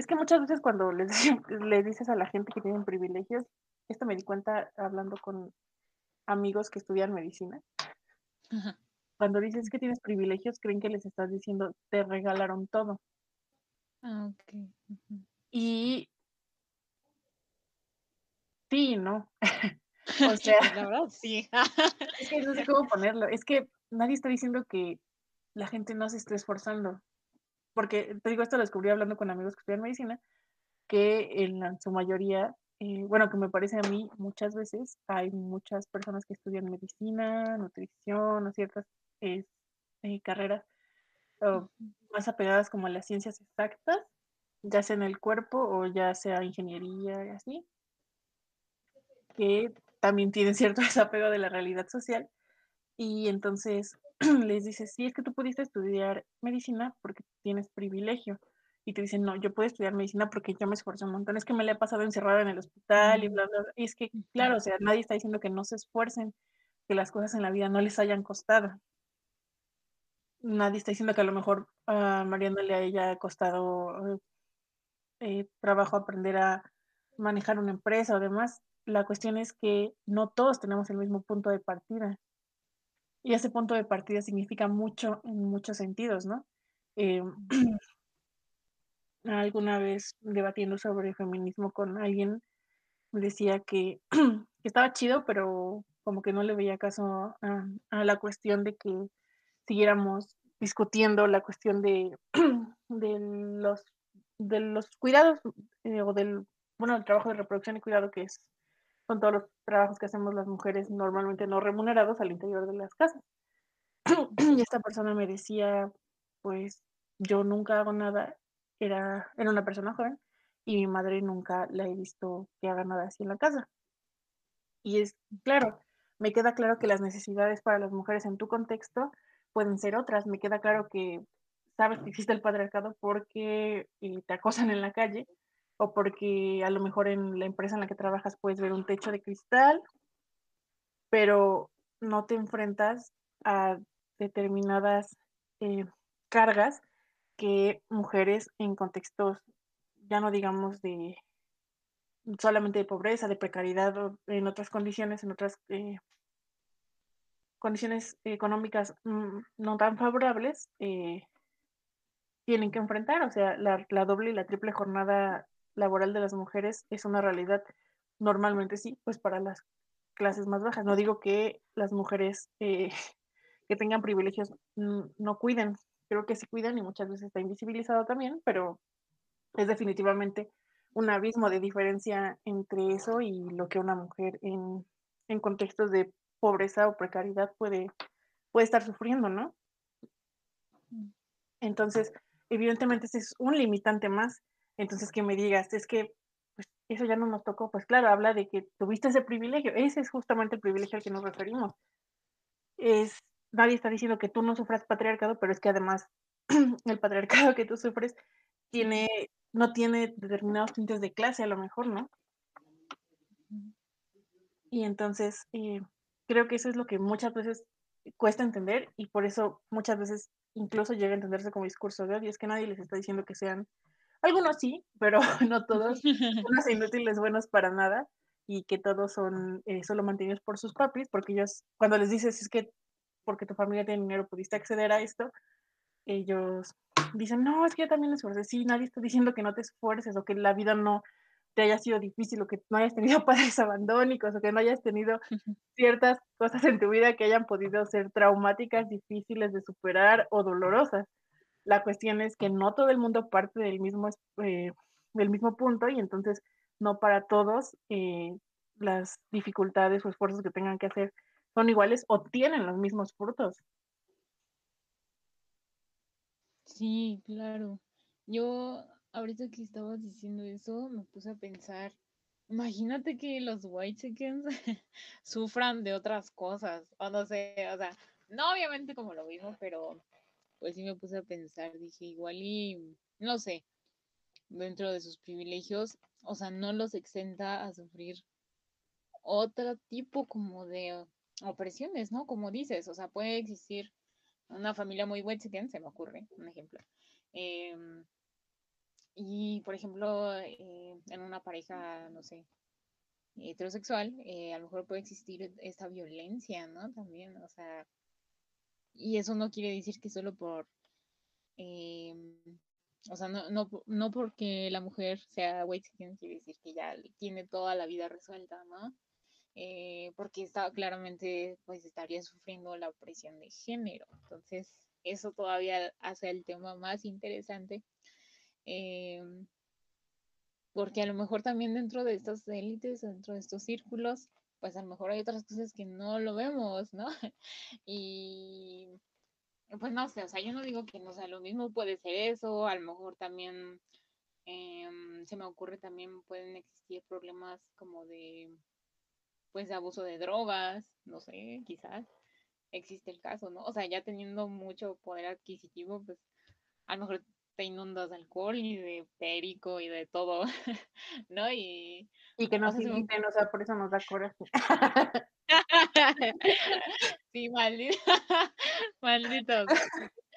es que muchas veces cuando les, les dices a la gente que tienen privilegios, esto me di cuenta hablando con amigos que estudian medicina. Cuando dices que tienes privilegios, creen que les estás diciendo, te regalaron todo. Ah, ok. Y sí, ¿no? o sea, la verdad, sí. es que no sé cómo ponerlo. Es que nadie está diciendo que la gente no se esté esforzando porque te digo, esto lo descubrí hablando con amigos que estudian medicina, que en su mayoría, eh, bueno, que me parece a mí muchas veces, hay muchas personas que estudian medicina, nutrición o ciertas eh, carreras más apegadas como a las ciencias exactas, ya sea en el cuerpo o ya sea ingeniería y así, que también tienen cierto desapego de la realidad social. Y entonces les dices, sí, es que tú pudiste estudiar medicina porque tienes privilegio. Y te dicen, no, yo puedo estudiar medicina porque yo me esfuerzo un montón. Es que me la he pasado encerrada en el hospital y bla, bla, bla. Y es que, claro, o sea, nadie está diciendo que no se esfuercen, que las cosas en la vida no les hayan costado. Nadie está diciendo que a lo mejor a Mariana le haya costado eh, trabajo aprender a manejar una empresa o demás. La cuestión es que no todos tenemos el mismo punto de partida. Y ese punto de partida significa mucho en muchos sentidos, ¿no? Eh, alguna vez debatiendo sobre feminismo con alguien, decía que, estaba chido, pero como que no le veía caso a, a la cuestión de que siguiéramos discutiendo la cuestión de, de los de los cuidados eh, o del bueno el trabajo de reproducción y cuidado que es son todos los trabajos que hacemos las mujeres normalmente no remunerados al interior de las casas y esta persona me decía pues yo nunca hago nada era era una persona joven y mi madre nunca la he visto que haga nada así en la casa y es claro me queda claro que las necesidades para las mujeres en tu contexto pueden ser otras. Me queda claro que sabes que existe el patriarcado porque eh, te acosan en la calle o porque a lo mejor en la empresa en la que trabajas puedes ver un techo de cristal, pero no te enfrentas a determinadas eh, cargas que mujeres en contextos, ya no digamos de solamente de pobreza, de precariedad o en otras condiciones, en otras eh, condiciones económicas mm, no tan favorables, eh, tienen que enfrentar. O sea, la, la, doble y la triple jornada laboral de las mujeres es una realidad normalmente sí, pues para las clases más bajas. No digo que las mujeres eh, que tengan privilegios mm, no cuiden, creo que sí cuidan y muchas veces está invisibilizado también, pero es definitivamente un abismo de diferencia entre eso y lo que una mujer en, en contextos de pobreza o precariedad puede, puede estar sufriendo, ¿no? Entonces, evidentemente ese es un limitante más. Entonces, que me digas, es que pues, eso ya no nos tocó, pues claro, habla de que tuviste ese privilegio. Ese es justamente el privilegio al que nos referimos. Es, nadie está diciendo que tú no sufras patriarcado, pero es que además el patriarcado que tú sufres tiene, no tiene determinados tintes de clase a lo mejor, ¿no? Y entonces, eh, creo que eso es lo que muchas veces cuesta entender y por eso muchas veces incluso llega a entenderse como discurso de odio. Es que nadie les está diciendo que sean, algunos sí, pero no todos, unos inútiles buenos para nada y que todos son eh, solo mantenidos por sus papis, porque ellos, cuando les dices es que porque tu familia tiene dinero pudiste acceder a esto, ellos dicen, no, es que yo también me esforcé. Sí, nadie está diciendo que no te esfuerces o que la vida no te haya sido difícil o que no hayas tenido padres abandónicos o que no hayas tenido ciertas cosas en tu vida que hayan podido ser traumáticas, difíciles de superar o dolorosas. La cuestión es que no todo el mundo parte del mismo, eh, del mismo punto y entonces no para todos eh, las dificultades o esfuerzos que tengan que hacer son iguales o tienen los mismos frutos. Sí, claro. Yo ahorita que estabas diciendo eso, me puse a pensar, imagínate que los white chickens sufran de otras cosas, o no sé, o sea, no obviamente como lo mismo, pero pues sí me puse a pensar, dije, igual y, no sé, dentro de sus privilegios, o sea, no los exenta a sufrir otro tipo como de opresiones, ¿no? Como dices, o sea, puede existir una familia muy chicken, se me ocurre, un ejemplo. Eh, y, por ejemplo, eh, en una pareja, no sé, heterosexual, eh, a lo mejor puede existir esta violencia, ¿no? También, o sea, y eso no quiere decir que solo por, eh, o sea, no, no, no porque la mujer sea white quiere decir que ya tiene toda la vida resuelta, ¿no? porque está claramente, pues estaría sufriendo la opresión de género. Entonces, eso todavía hace el tema más interesante Em, porque a lo mejor también dentro de estas élites, dentro de estos círculos, pues a lo mejor hay otras cosas que no lo vemos, ¿no? Y pues no sé, o sea, yo no digo que no sea lo mismo, puede ser eso, a lo mejor también em, se me ocurre también pueden existir problemas como de, pues, de abuso de drogas, no sé, quizás existe el caso, ¿no? O sea, ya teniendo mucho poder adquisitivo, pues a lo mejor te inundas de alcohol y de perico y de todo, ¿no? Y, y que nos inviten, o sea, por eso nos da coraje. sí, maldito. Malditos.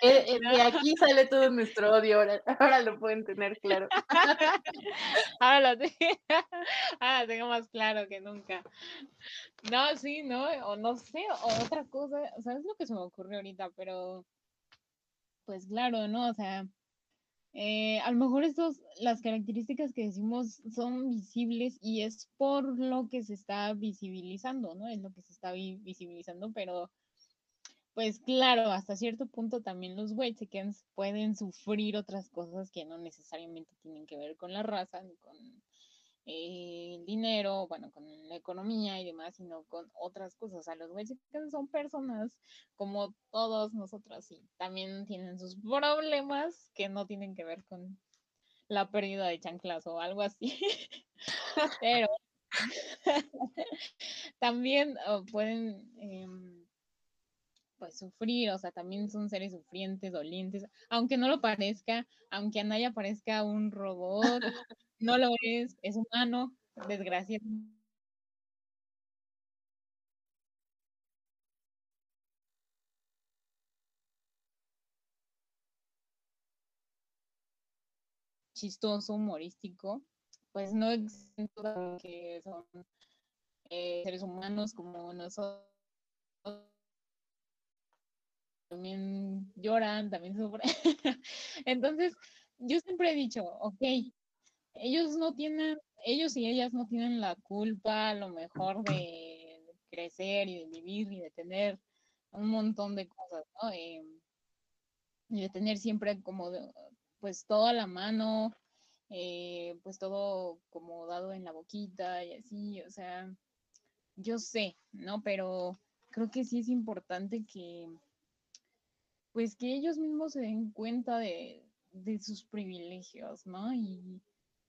Eh, eh, de aquí sale todo nuestro odio, ahora, ahora lo pueden tener claro. ahora, lo tengo, ahora tengo más claro que nunca. No, sí, ¿no? O no sé, o otra cosa, ¿sabes lo que se me ocurrió ahorita? Pero, pues claro, ¿no? O sea, eh, a lo mejor estos, las características que decimos son visibles y es por lo que se está visibilizando, ¿no? Es lo que se está visibilizando, pero pues claro, hasta cierto punto también los Wexicans pueden sufrir otras cosas que no necesariamente tienen que ver con la raza ni con el dinero, bueno, con la economía y demás, sino con otras cosas. O sea, los Wexicans son personas como todos nosotros y también tienen sus problemas que no tienen que ver con la pérdida de chanclas o algo así. Pero también oh, pueden em, pues sufrir, o sea, también son seres sufrientes, dolientes, aunque no lo parezca, aunque a nadie parezca un robot, no lo es, es humano, desgraciadamente. chistoso, humorístico, pues no exento que son eh, seres humanos como nosotros también lloran, también sufren. Entonces, yo siempre he dicho, ok, ellos no tienen, ellos y ellas no tienen la culpa a lo mejor de crecer y de vivir y de tener un montón de cosas, ¿no? Eh, y de tener siempre como, pues todo a la mano, eh, pues todo como dado en la boquita y así, o sea, yo sé, ¿no? Pero creo que sí es importante que, pues que ellos mismos se den cuenta de, de sus privilegios, ¿no? Y,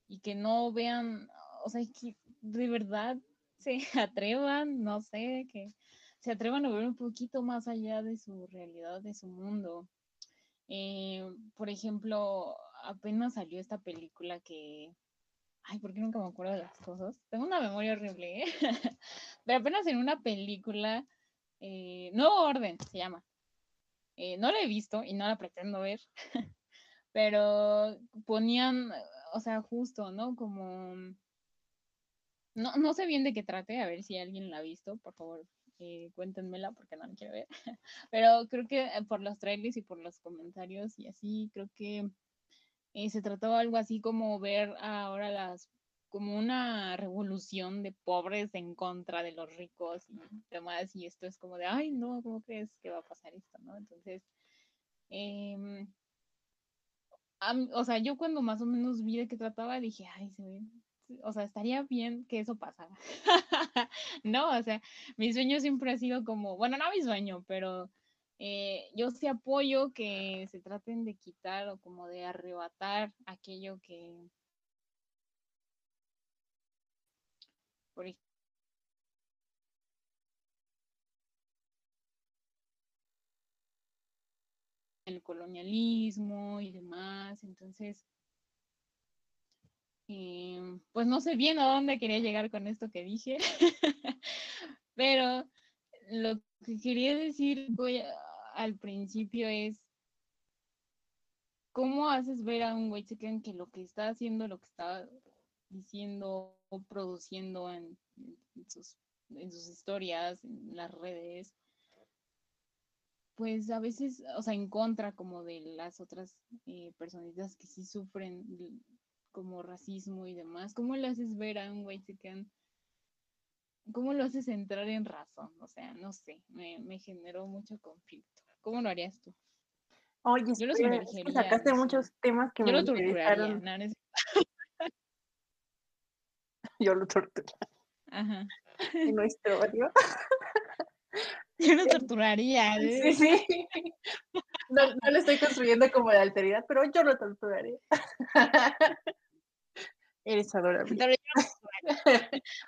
y, que no vean, o sea, que de verdad se atrevan, no sé, que se atrevan a ver un poquito más allá de su realidad, de su mundo. Eh, por ejemplo, apenas salió esta película que, ay, ¿por qué nunca me acuerdo de las cosas? Tengo una memoria horrible, ¿eh? Pero apenas en una película, eh, Nuevo Orden se llama, eh, no la he visto y no la pretendo ver, pero ponían, o sea, justo, ¿no? Como... No, no sé bien de qué trate, a ver si alguien la ha visto, por favor, eh, cuéntenmela porque no la quiero ver. Pero creo que eh, por los trailers y por los comentarios y así, creo que se trató algo así como ver ahora las como una revolución de pobres en contra de los ricos y demás, y esto es como de, ay, no, ¿cómo crees que va a pasar esto? ¿no? Entonces, O sea, yo cuando más o menos vi de qué trataba, dije, ay, se ve, o sea, estaría bien que eso pasara. no, o sea, mi sueño siempre ha sido como, bueno, no mi sueño, pero eh, yo sí apoyo que se traten de quitar o como de arrebatar aquello que, por ejemplo, el colonialismo y demás. Entonces, eh, pues no sé bien a dónde quería llegar con esto que dije, pero lo que quería decir al principio es cómo haces ver a un güey que lo que está haciendo, lo que está diciendo o produciendo en, sus, en sus historias, en las redes, pues a veces, o sea, en contra como de las otras eh, personitas que sí sufren como racismo y demás. ¿Cómo le haces ver a un güey que ¿Cómo lo haces entrar en razón? O sea, no sé, me, me generó mucho conflicto. ¿Cómo lo harías tú? Oye, yo lo sacaste muchos temas que yo me lo torturaría. yo lo torturaría. Ajá. En nuestro odio. Yo lo torturaría. ¿eh? Sí, sí. No, no lo estoy construyendo como de alteridad, pero yo lo torturaría. Eres adorable.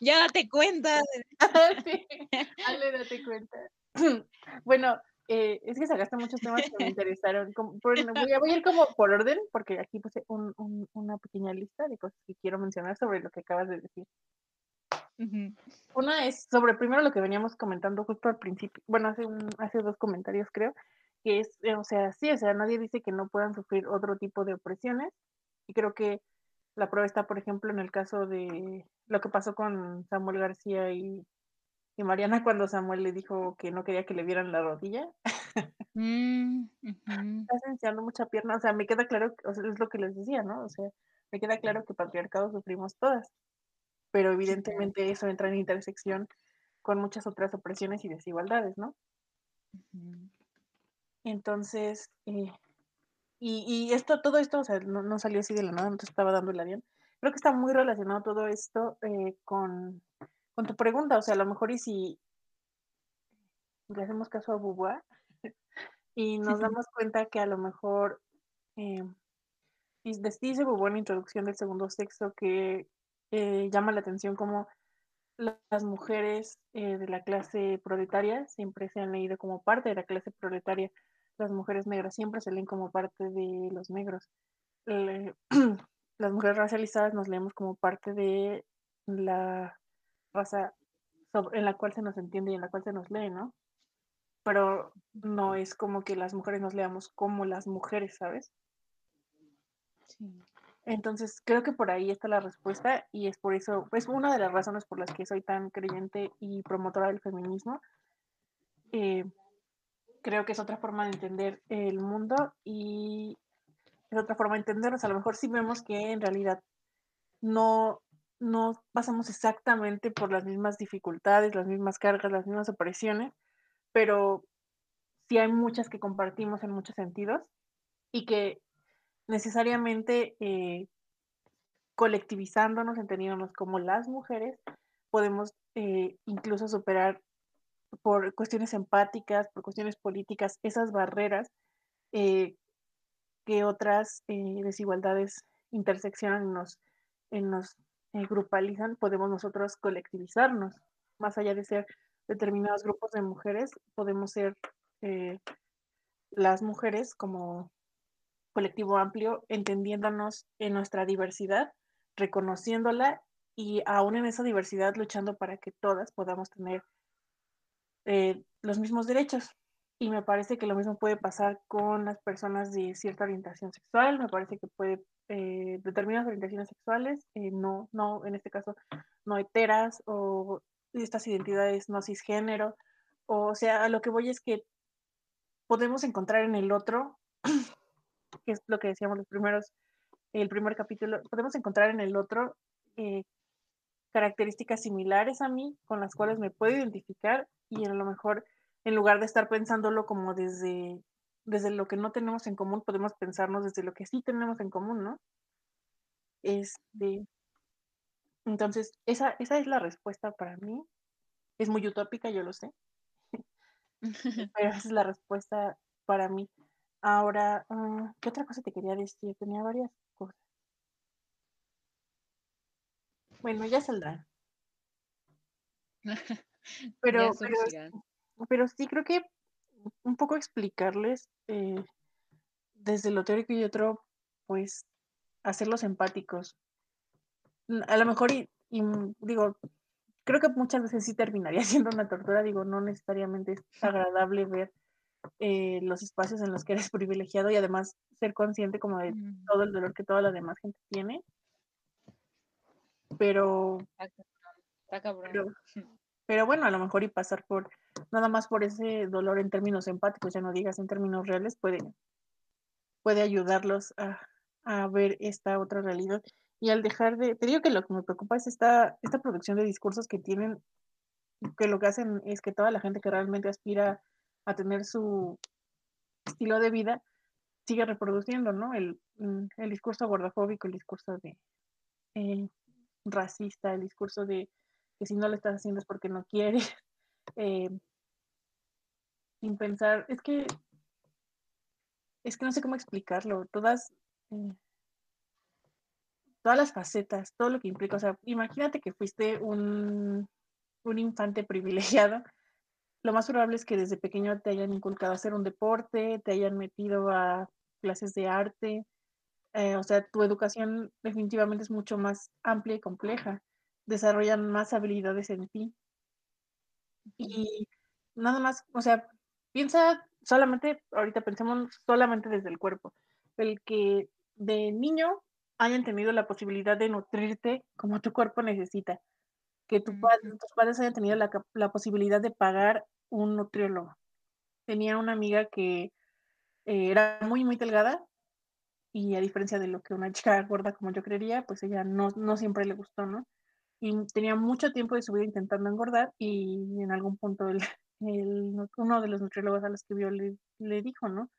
ya date cuenta. sí, Ale, date cuenta. Bueno, eh, es que sacaste muchos temas que me interesaron. voy, a, voy, a, ir como por orden, porque aquí puse un, un, una pequeña lista de cosas que quiero mencionar sobre lo que acabas de decir. Una es sobre primero lo que veníamos comentando justo al principio, bueno, hace, hace dos comentarios creo, que es, eh, o sea, sí, o sea, nadie dice que no puedan sufrir otro tipo de opresiones, y creo que la prueba está, por ejemplo, en el caso de lo que pasó con Samuel García y y Mariana cuando Samuel le dijo que no quería que le vieran la rodilla. Mm, ujú. Estás enseñando mucha pierna, o sea, me queda claro, o sea, es lo que les decía, ¿no? O sea, me queda claro que patriarcado sufrimos todas, pero evidentemente eso entra en intersección con muchas otras opresiones y desigualdades, ¿no? Entonces, eh, y, y esto, todo esto, o sea, no, no salió así de la nada, no te estaba dando el avión. Creo que está muy relacionado todo esto eh, con, con tu pregunta, o sea, a lo mejor y si le hacemos caso a Beauvoir y nos damos cuenta que a lo mejor, eh, dice Beauvoir en la introducción del segundo sexo que eh, llama la atención como la- las mujeres eh, de la clase proletaria siempre se han leído como parte de la clase proletaria. Las mujeres negras siempre se leen como parte de los negros. Las mujeres racializadas nos leemos como parte de la raza sobre- en la cual se nos entiende y en la cual se nos lee, ¿no? Pero no es como que las mujeres nos leamos como las mujeres, ¿sabes? Sí. Entonces, creo que por ahí está la respuesta y es por eso, es una de las razones por las que soy tan creyente y promotora del feminismo. Eh, creo que es otra forma de entender el mundo y es otra forma de entendernos. A lo mejor sí vemos que en realidad no, no pasamos exactamente por las mismas dificultades, las mismas cargas, las mismas opresiones, pero sí hay muchas que compartimos en muchos sentidos y que necesariamente eh, colectivizándonos, entendiéndonos como las mujeres, podemos eh, incluso superar por cuestiones empáticas, por cuestiones políticas, esas barreras eh, que otras desigualdades interseccionan nos, nos grupalizan, podemos nosotros colectivizarnos. Más allá de ser determinados grupos de mujeres, podemos ser las mujeres como colectivo amplio, entendiéndonos en nuestra diversidad, reconociéndola y aún en esa diversidad luchando para que todas podamos tener eh, los mismos derechos. Y me parece que lo mismo puede pasar con las personas de cierta orientación sexual, me parece que puede eh, determinadas orientaciones sexuales, eh, no, no, en este caso, no heteras o estas identidades no cisgénero, o sea, a lo que voy es que podemos encontrar en el otro, que es lo que decíamos los primeros, el primer capítulo, podemos encontrar en el otro eh, características similares a mí con las cuales me puedo identificar y a lo mejor en lugar de estar pensándolo como desde, desde lo que no tenemos en común, podemos pensarnos desde lo que sí tenemos en común, ¿no? Este, entonces, esa, esa es la respuesta para mí. Es muy utópica, yo lo sé, pero esa es la respuesta para mí. Ahora, uh, ¿qué otra cosa te quería decir? Tenía varias cosas. Bueno, ya saldrán. Pero, pero, sí creo que un poco explicarles eh, desde lo teórico y otro, pues, hacerlos empáticos. A lo mejor, y, y, mm, digo, creo que muchas veces sí terminaría siendo una tortura, digo, no necesariamente es agradable ver eh, los espacios en los que eres privilegiado y además ser consciente como de Mm, todo el dolor que toda la demás gente tiene. Pero, Está cabrón. Pero, pero bueno, a lo mejor y pasar por, nada más por ese dolor en términos empáticos, ya no digas en términos reales, puede, puede ayudarlos a, a ver esta otra realidad. Y al dejar de, te digo que lo que me preocupa es esta, esta producción de discursos que tienen, que lo que hacen es que toda la gente que realmente aspira a tener su estilo de vida sigue reproduciendo, ¿no? El, mm, el discurso gordofóbico, el discurso de eh, racista, el discurso de que si no lo estás haciendo es porque no quieres, eh, sin pensar, es que, es que no sé cómo explicarlo, todas, eh, todas las facetas, todo lo que implica, o sea, imagínate que fuiste un, un infante privilegiado, lo más probable es que desde pequeño te hayan inculcado a hacer un deporte, te hayan metido a clases de arte, eh, o sea, tu educación definitivamente es mucho más amplia y compleja, desarrollan más habilidades en ti. Y nada más, o sea, piensa solamente, ahorita pensemos solamente desde el cuerpo, el que de niño hayan tenido la posibilidad de nutrirte como tu cuerpo necesita. Que tu padre, tus padres hayan tenido la, la, posibilidad de pagar un nutriólogo. Tenía una amiga que eh, era muy, muy delgada y a diferencia de lo que una chica gorda como yo creería, pues ella no, no siempre le gustó, ¿no? Y tenía mucho tiempo de su vida intentando engordar y en algún punto el, el, uno de los nutriólogos a los que vio le, le dijo, ¿no?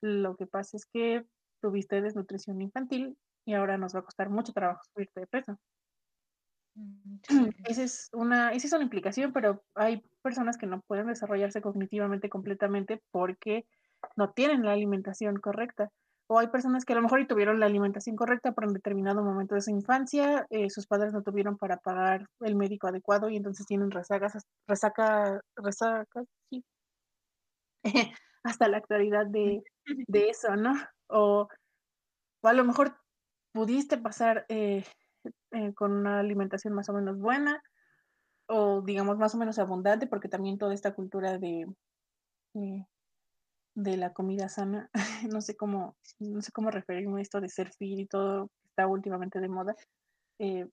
Lo que pasa es que tuviste desnutrición infantil y ahora nos va a costar mucho trabajo subirte de peso. Mm, esa es, una, esa es una implicación, pero hay personas que no pueden desarrollarse cognitivamente completamente porque no tienen la alimentación correcta. O hay personas que a lo mejor y tuvieron la alimentación correcta, pero en determinado momento de su infancia eh, sus padres no tuvieron para pagar el médico adecuado y entonces tienen rezagas, resaca, resaca, sí, hasta la actualidad de, de, eso, ¿no? O, o, a lo mejor pudiste pasar eh, eh, con una alimentación más o menos buena o digamos más o menos abundante, porque también toda esta cultura de, eh, de la comida sana, no sé cómo, no sé cómo referirme a esto de ser fit y todo que está últimamente de moda, eh,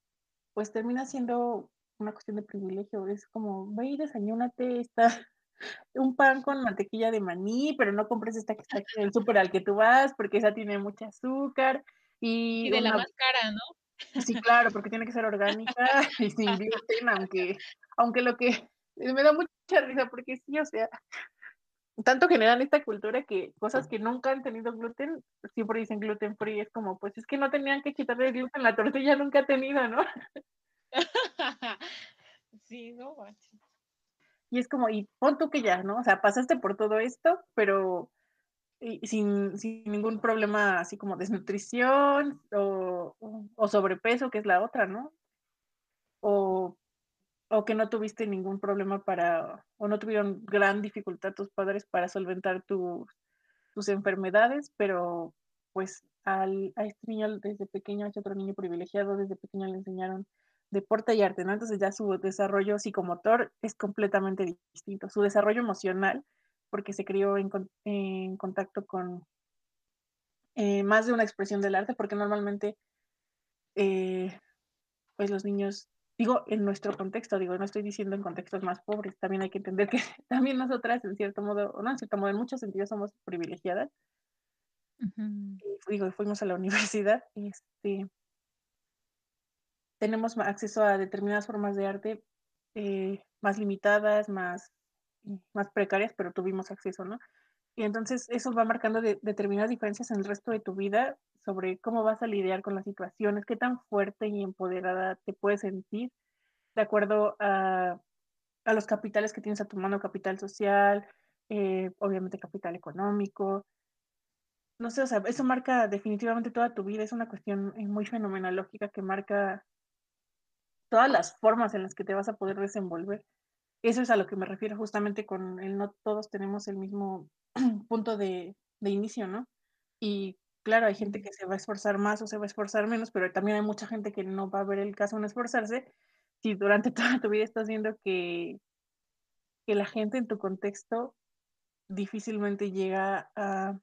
pues termina siendo una cuestión de privilegio. Es como, ve y desayúnate está un pan con mantequilla de maní, pero no compres esta que está aquí en el súper al que tú vas, porque esa tiene mucho azúcar. Y, y de la más cara, ¿no? Sí, claro, porque tiene que ser orgánica y sin gluten, aunque, aunque lo que me da mucha risa, porque sí, o sea, tanto generan esta cultura que cosas que nunca han tenido gluten, siempre dicen gluten free, es como, pues es que no tenían que quitarle gluten, la tortilla nunca ha tenido, ¿no? sí, no, Y es como, y pon tú que ya, ¿no? O sea, pasaste por todo esto, pero sin, sin, ningún problema así como desnutrición o, o, sobrepeso, que es la otra, ¿no? O, o, que no tuviste ningún problema para, o no tuvieron gran dificultad tus padres para solventar tus, tus enfermedades, pero pues al, a este niño desde pequeño, a este otro niño privilegiado, desde pequeño le enseñaron deporte y arte, ¿no? Entonces ya su desarrollo psicomotor es completamente distinto. Su desarrollo emocional porque se crió en, en contacto con eh, más de una expresión del arte, porque normalmente, eh, pues los niños, digo, en nuestro contexto, digo, no estoy diciendo en contextos más pobres, también hay que entender que también nosotras, en cierto modo, o no, en cierto modo, en muchos sentidos somos privilegiadas. digo, fuimos a la universidad, este, tenemos acceso a determinadas formas de arte eh, más limitadas, más más precarias, pero tuvimos acceso, ¿no? Y entonces eso va marcando determinadas diferencias en el resto de tu vida sobre cómo vas a lidiar con las situaciones, qué tan fuerte y empoderada te puedes sentir de acuerdo a, a los capitales que tienes a tu mano, capital social, eh, obviamente capital económico. No sé, o sea, eso marca definitivamente toda tu vida, es una cuestión eh, muy fenomenológica que marca todas las formas en las que te vas a poder desenvolver. Eso es a lo que me refiero justamente con el no todos tenemos el mismo punto de, de inicio, ¿no? Y claro, hay gente que se va a esforzar más o se va a esforzar menos, pero también hay mucha gente que no va a ver el caso en esforzarse si durante toda tu vida estás viendo que, que la gente en tu contexto difícilmente llega a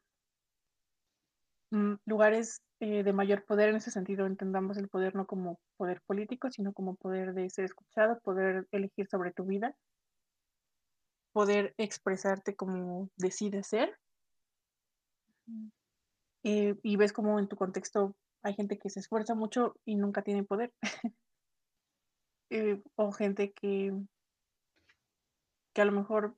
mm, lugares eh, de mayor poder en ese sentido, entendamos el poder no como poder político, sino como poder de ser escuchado, poder elegir sobre tu vida, poder expresarte como decides ser. Eh, y ves como en tu contexto hay gente que se esfuerza mucho y nunca tiene poder. eh, o gente que, que a lo mejor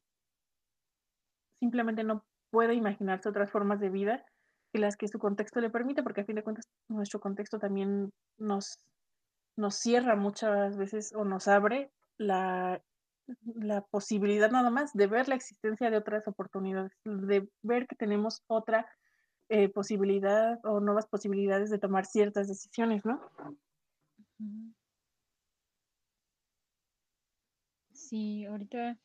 simplemente no puede imaginarse otras formas de vida que las que su contexto le permite, porque a fin de cuentas nuestro contexto también nos, nos cierra muchas veces o nos abre la, la posibilidad nada más de ver la existencia de otras oportunidades, de ver que tenemos otra eh, posibilidad o nuevas posibilidades de tomar ciertas decisiones, ¿no? Sí, ahorita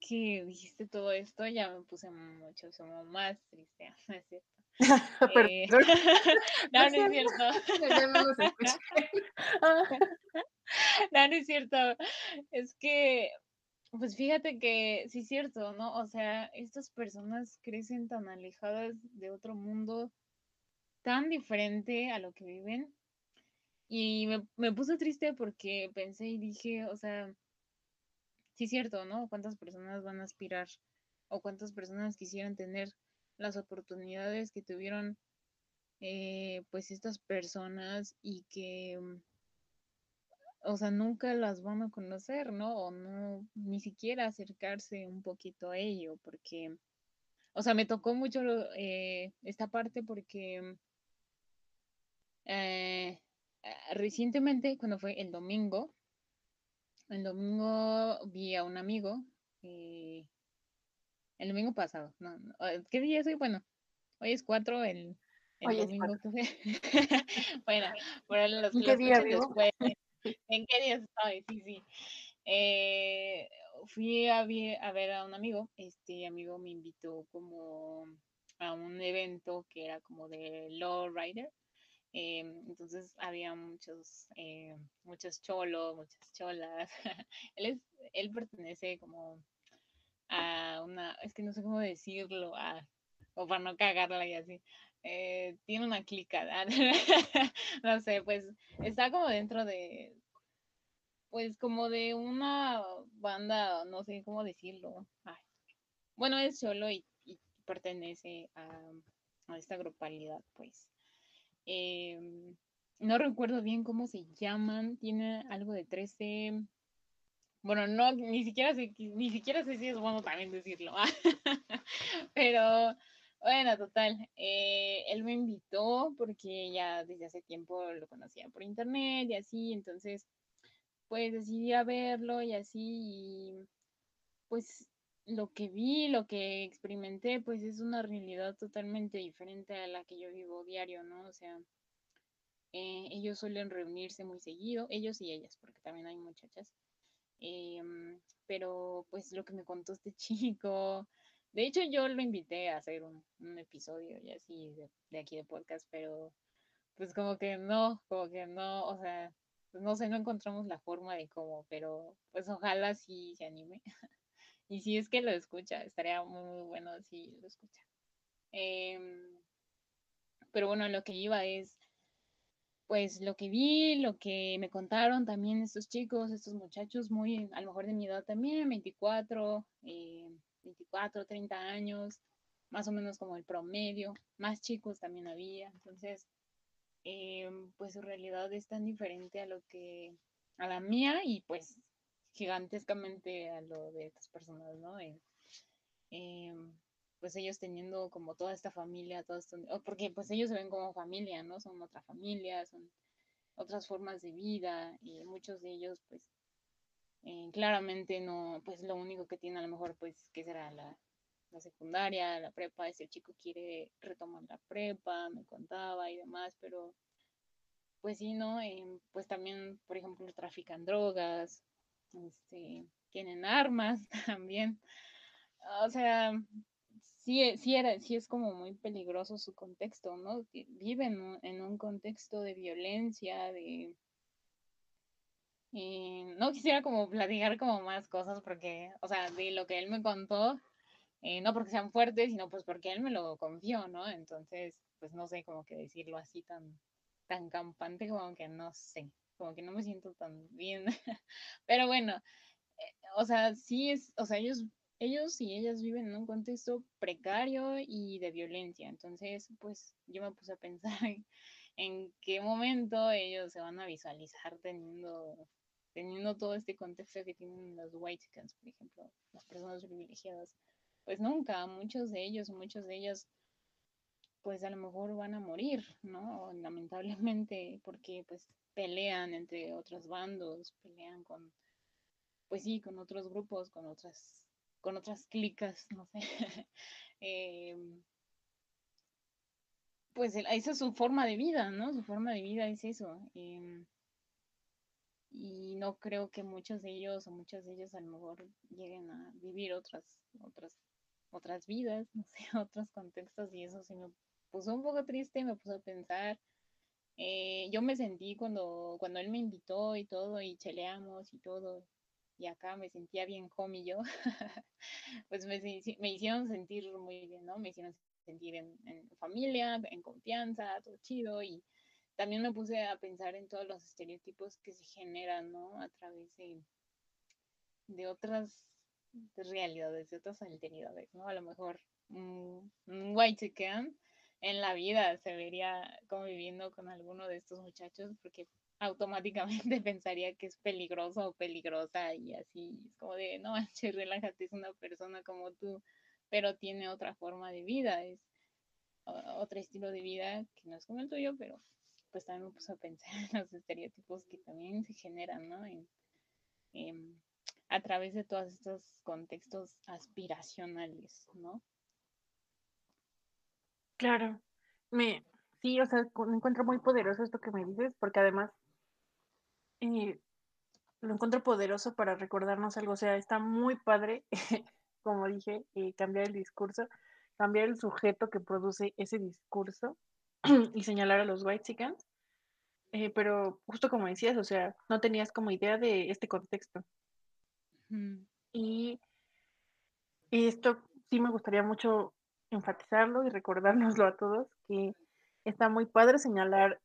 que dijiste todo esto ya me puse mucho más triste, ¿no es cierto? Eh, no, no es cierto. no, no es cierto. Es que, pues fíjate que sí es cierto, ¿no? O sea, estas personas crecen tan alejadas de otro mundo, tan diferente a lo que viven, Y me, me puse triste porque pensé y dije, o sea, sí es cierto, ¿no? ¿Cuántas personas van a aspirar o cuántas personas quisieran tener las oportunidades que tuvieron eh, pues estas personas y que, mm, o sea, nunca las van a conocer, ¿no? O no, ni siquiera acercarse un poquito a ello, porque, o sea, me tocó mucho eh, esta parte porque eh, ah, recientemente, cuando fue el domingo, el domingo vi a un amigo, eh, el domingo pasado, no, no, eh, ¿qué día es hoy? Bueno, hoy es 4, el, el Hoy es domingo que fue. bueno, por los ¿En qué día después. ¿En qué día estoy? Sí, sí. Eh, fui a, ver a un amigo, este amigo me invitó como a un evento que era como de Lowrider. Eh, entonces había muchos, eh, muchos cholos, muchas cholas. él es, él pertenece como a una, es que no sé cómo decirlo, a- o para no cagarla y así. Eh, tiene una clica, no sé, pues está como dentro de, pues como de una banda, no sé cómo decirlo. Ay, Bueno, es solo y, y pertenece a, a esta grupalidad, pues. Em, no recuerdo bien cómo se llaman, tiene algo de 13. Bueno, no, ni siquiera sé, ni siquiera sé si es bueno también decirlo. Pero bueno, total. eh, él me invitó porque ya desde hace tiempo lo conocía por internet y así, entonces pues decidí a verlo y así, y pues lo que vi, lo que experimenté, pues es una realidad totalmente diferente a la que yo vivo diario, ¿no? O sea, eh, ellos suelen reunirse muy seguido, ellos y ellas, porque también hay muchachas. Em, pero pues lo que me contó este chico, de hecho yo lo invité a hacer un, episodio y así de, aquí de podcast, pero pues como que no, como que no, o sea, pues no sé, no encontramos la forma de cómo, pero pues ojalá sí se anime. Y si es que lo escucha, estaría muy, bueno si lo escucha. Em, pero bueno, lo que iba es, pues lo que vi, lo que me contaron también estos chicos, estos muchachos muy, a lo mejor de mi edad también, 24, eh, 24, 30 años, más o menos como el promedio, más chicos también había, entonces, eh, pues su realidad es tan diferente a lo que, a la mía y pues gigantescamente a lo de estas personas, ¿no? Eh, eh, pues ellos teniendo como toda esta familia, oh, porque pues ellos se ven como familia, ¿no? Son otra familia, son otras formas de vida y muchos de ellos pues eh, claramente no, pues lo único que tiene a lo mejor pues que será la, la secundaria, la prepa, ese chico quiere retomar la prepa, me contaba y demás, pero pues sí, ¿no? Eh, pues también, por ejemplo, trafican drogas, este, tienen armas también. O sea, sí, sí, era, sí es como muy peligroso su contexto, ¿no? Viven en un contexto de violencia, de... eh, no quisiera como platicar como más cosas porque, o sea, de lo que él me contó, eh, no porque sean fuertes, sino pues porque él me lo confió, ¿no? Entonces, pues no sé cómo que decirlo así tan, tan campante como que no sé, como que no me siento tan bien. Pero bueno, eh, o sea, sí es, o sea, ellos, ellos y ellas viven en un contexto precario y de violencia. Entonces, pues yo me puse a pensar en, qué momento ellos se van a visualizar teniendo, teniendo todo este contexto que tienen los white chickens, por ejemplo, las personas privilegiadas. Pues nunca, muchos de ellos, muchos de ellos, pues a lo mejor van a morir, ¿no? Lamentablemente, porque pues pelean entre otros bandos, pelean con pues sí, con otros grupos, con otras, con otras clicas, no sé. eh, pues esa es su forma de vida, ¿no? Su forma de vida es eso. Eh, y no creo que muchos de ellos o muchas de ellos a lo mejor lleguen a vivir otras, otras, otras vidas, no sé, otros contextos y eso sí me puso un poco triste, me puso a pensar. Eh, yo me sentí cuando, cuando él me invitó y todo, y cheleamos y todo, y acá me sentía bien homie yo, pues me, me, hicieron sentir muy bien, ¿no? Me hicieron sentir en, familia, en confianza, todo chido y también me puse a pensar en todos los estereotipos que se generan, ¿no? A través de, de otras realidades, de otras alteridades, ¿no? A lo mejor un, white chicken en la vida se vería conviviendo con alguno de estos muchachos porque automáticamente pensaría que es peligroso o peligrosa y así es como de no manches, relájate, es una persona como tú, pero tiene otra forma de vida, es otro estilo de vida que no es como el tuyo, pero pues también me puse a pensar en los estereotipos que también se generan, ¿no? a través de todos estos contextos aspiracionales, ¿no? Claro, me, sí, o sea, me encuentro muy poderoso esto que me dices, porque además eh, lo encuentro poderoso para recordarnos algo, o sea, está muy padre, como dije, eh, cambiar el discurso, cambiar el sujeto que produce ese discurso y señalar a los white chickens, eh, pero justo como decías, o sea, no tenías como idea de este contexto. Y esto sí me gustaría mucho enfatizarlo y recordárnoslo a todos, que está muy padre señalar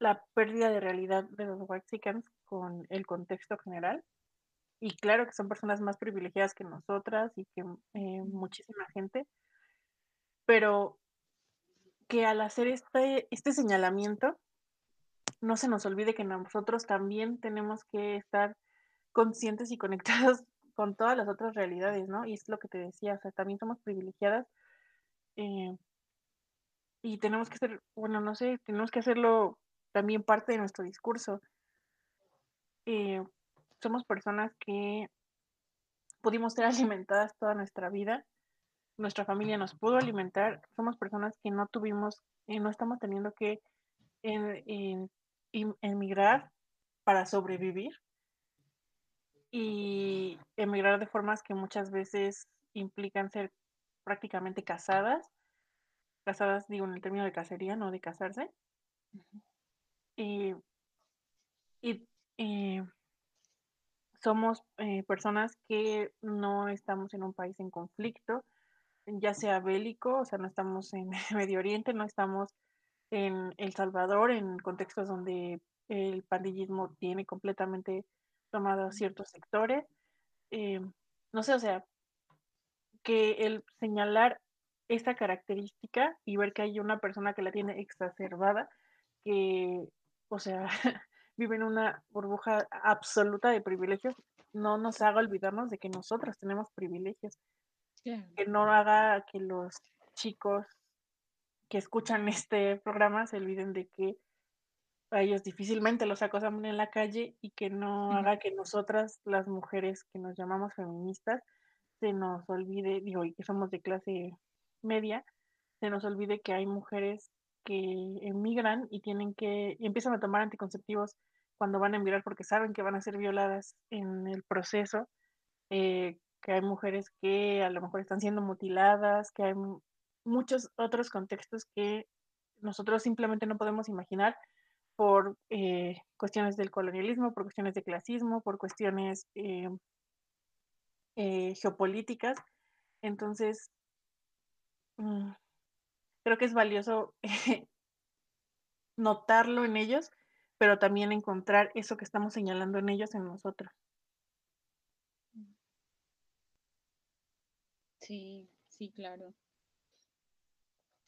la pérdida de realidad de los Waxicans con el contexto general. Y claro que son personas más privilegiadas que nosotras y que eh, muchísima gente, pero que al hacer este, este señalamiento, no se nos olvide que nosotros también tenemos que estar conscientes y conectados con todas las otras realidades, ¿no? Y es lo que te decía, o sea, también somos privilegiadas eh, y tenemos que ser, bueno, no sé, tenemos que hacerlo también parte de nuestro discurso. Eh, somos personas que pudimos ser alimentadas toda nuestra vida, nuestra familia nos pudo alimentar, somos personas que no tuvimos, eh, no estamos teniendo que emigrar para sobrevivir y emigrar de formas que muchas veces implican ser prácticamente casadas. Casadas, digo, en el término de cacería, no de casarse. Y, somos eh, personas que no estamos en un país en conflicto, ya sea bélico, o sea, no estamos en Medio Oriente, no estamos en El Salvador, en contextos donde el pandillismo tiene completamente tomado ciertos sectores. Eh, no sé, o sea, que el señalar esta característica y ver que hay una persona que la tiene exacerbada, que, o sea, vive en una burbuja absoluta de privilegios, no nos haga olvidarnos de que nosotros tenemos privilegios. Que no haga que los chicos que escuchan este programa se olviden de que a ellos difícilmente los acosan en la calle y que no haga que nosotras, las mujeres que nos llamamos feministas, se nos olvide, digo, y que somos de clase media, se nos olvide que hay mujeres que emigran y tienen que, y empiezan a tomar anticonceptivos cuando van a emigrar porque saben que van a ser violadas en el proceso, eh, que hay mujeres que a lo mejor están siendo mutiladas, que hay muchos otros contextos que nosotros simplemente no podemos imaginar por eh, cuestiones del colonialismo, por cuestiones de clasismo, por cuestiones eh, eh, geopolíticas. Entonces, mm, creo que es valioso notarlo en ellos, pero también encontrar eso que estamos señalando en ellos en nosotros. Sí, sí, claro.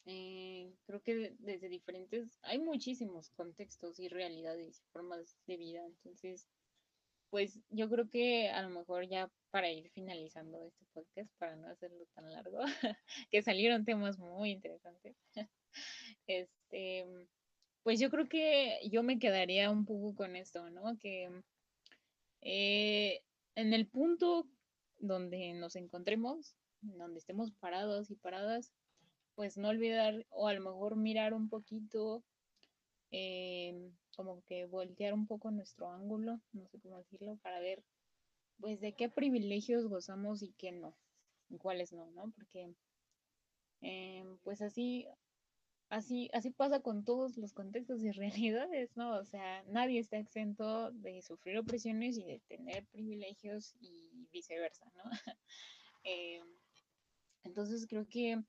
Eh, creo que desde diferentes, hay muchísimos contextos y realidades y formas de vida, entonces pues yo creo que a lo mejor ya para ir finalizando este podcast, para no hacerlo tan largo, que salieron temas muy interesantes, este, pues yo creo que yo me quedaría un poco con esto, ¿no? Que eh, en el punto donde nos encontremos, donde estemos parados y paradas, pues no olvidar o a lo mejor mirar un poquito eh, como que voltear un poco nuestro ángulo, no sé cómo decirlo, para ver pues de qué privilegios gozamos y qué no, y cuáles no, ¿no? Porque em, pues así, así, así pasa con todos los contextos y realidades, ¿no? O sea, nadie está exento de sufrir opresiones y de tener privilegios y viceversa, ¿no? Em, entonces creo que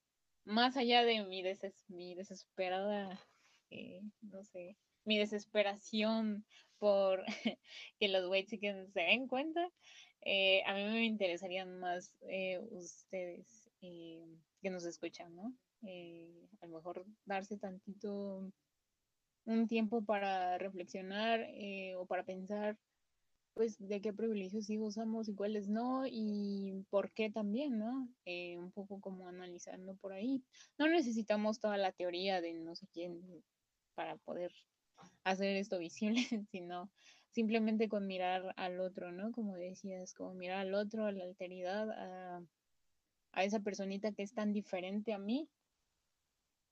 más allá de mi desesperada, eh, no sé, mi desesperación por que los white se den cuenta, eh, a mí me interesarían más eh, ustedes eh, que nos escuchan, ¿no? a lo mejor darse tantito un tiempo para reflexionar o para pensar pues de qué privilegios sí usamos y cuáles no y por qué también, ¿no? Eh, un poco como analizando por ahí. No necesitamos toda la teoría de no sé quién para poder hacer esto visible, sino simplemente con mirar al otro, ¿no? Como decías, como mirar al otro, a la alteridad, a, esa personita que es tan diferente a mí,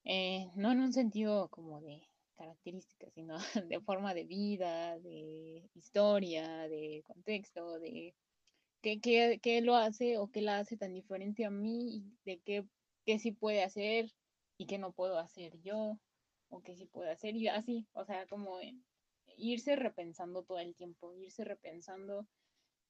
eh, no en un sentido como de características, sino de forma de vida, de historia, de contexto, de qué, lo hace o qué la hace tan diferente a mí de qué sí puede hacer y qué no puedo hacer yo o qué sí puede hacer y así, o sea, como irse repensando todo el tiempo, irse repensando,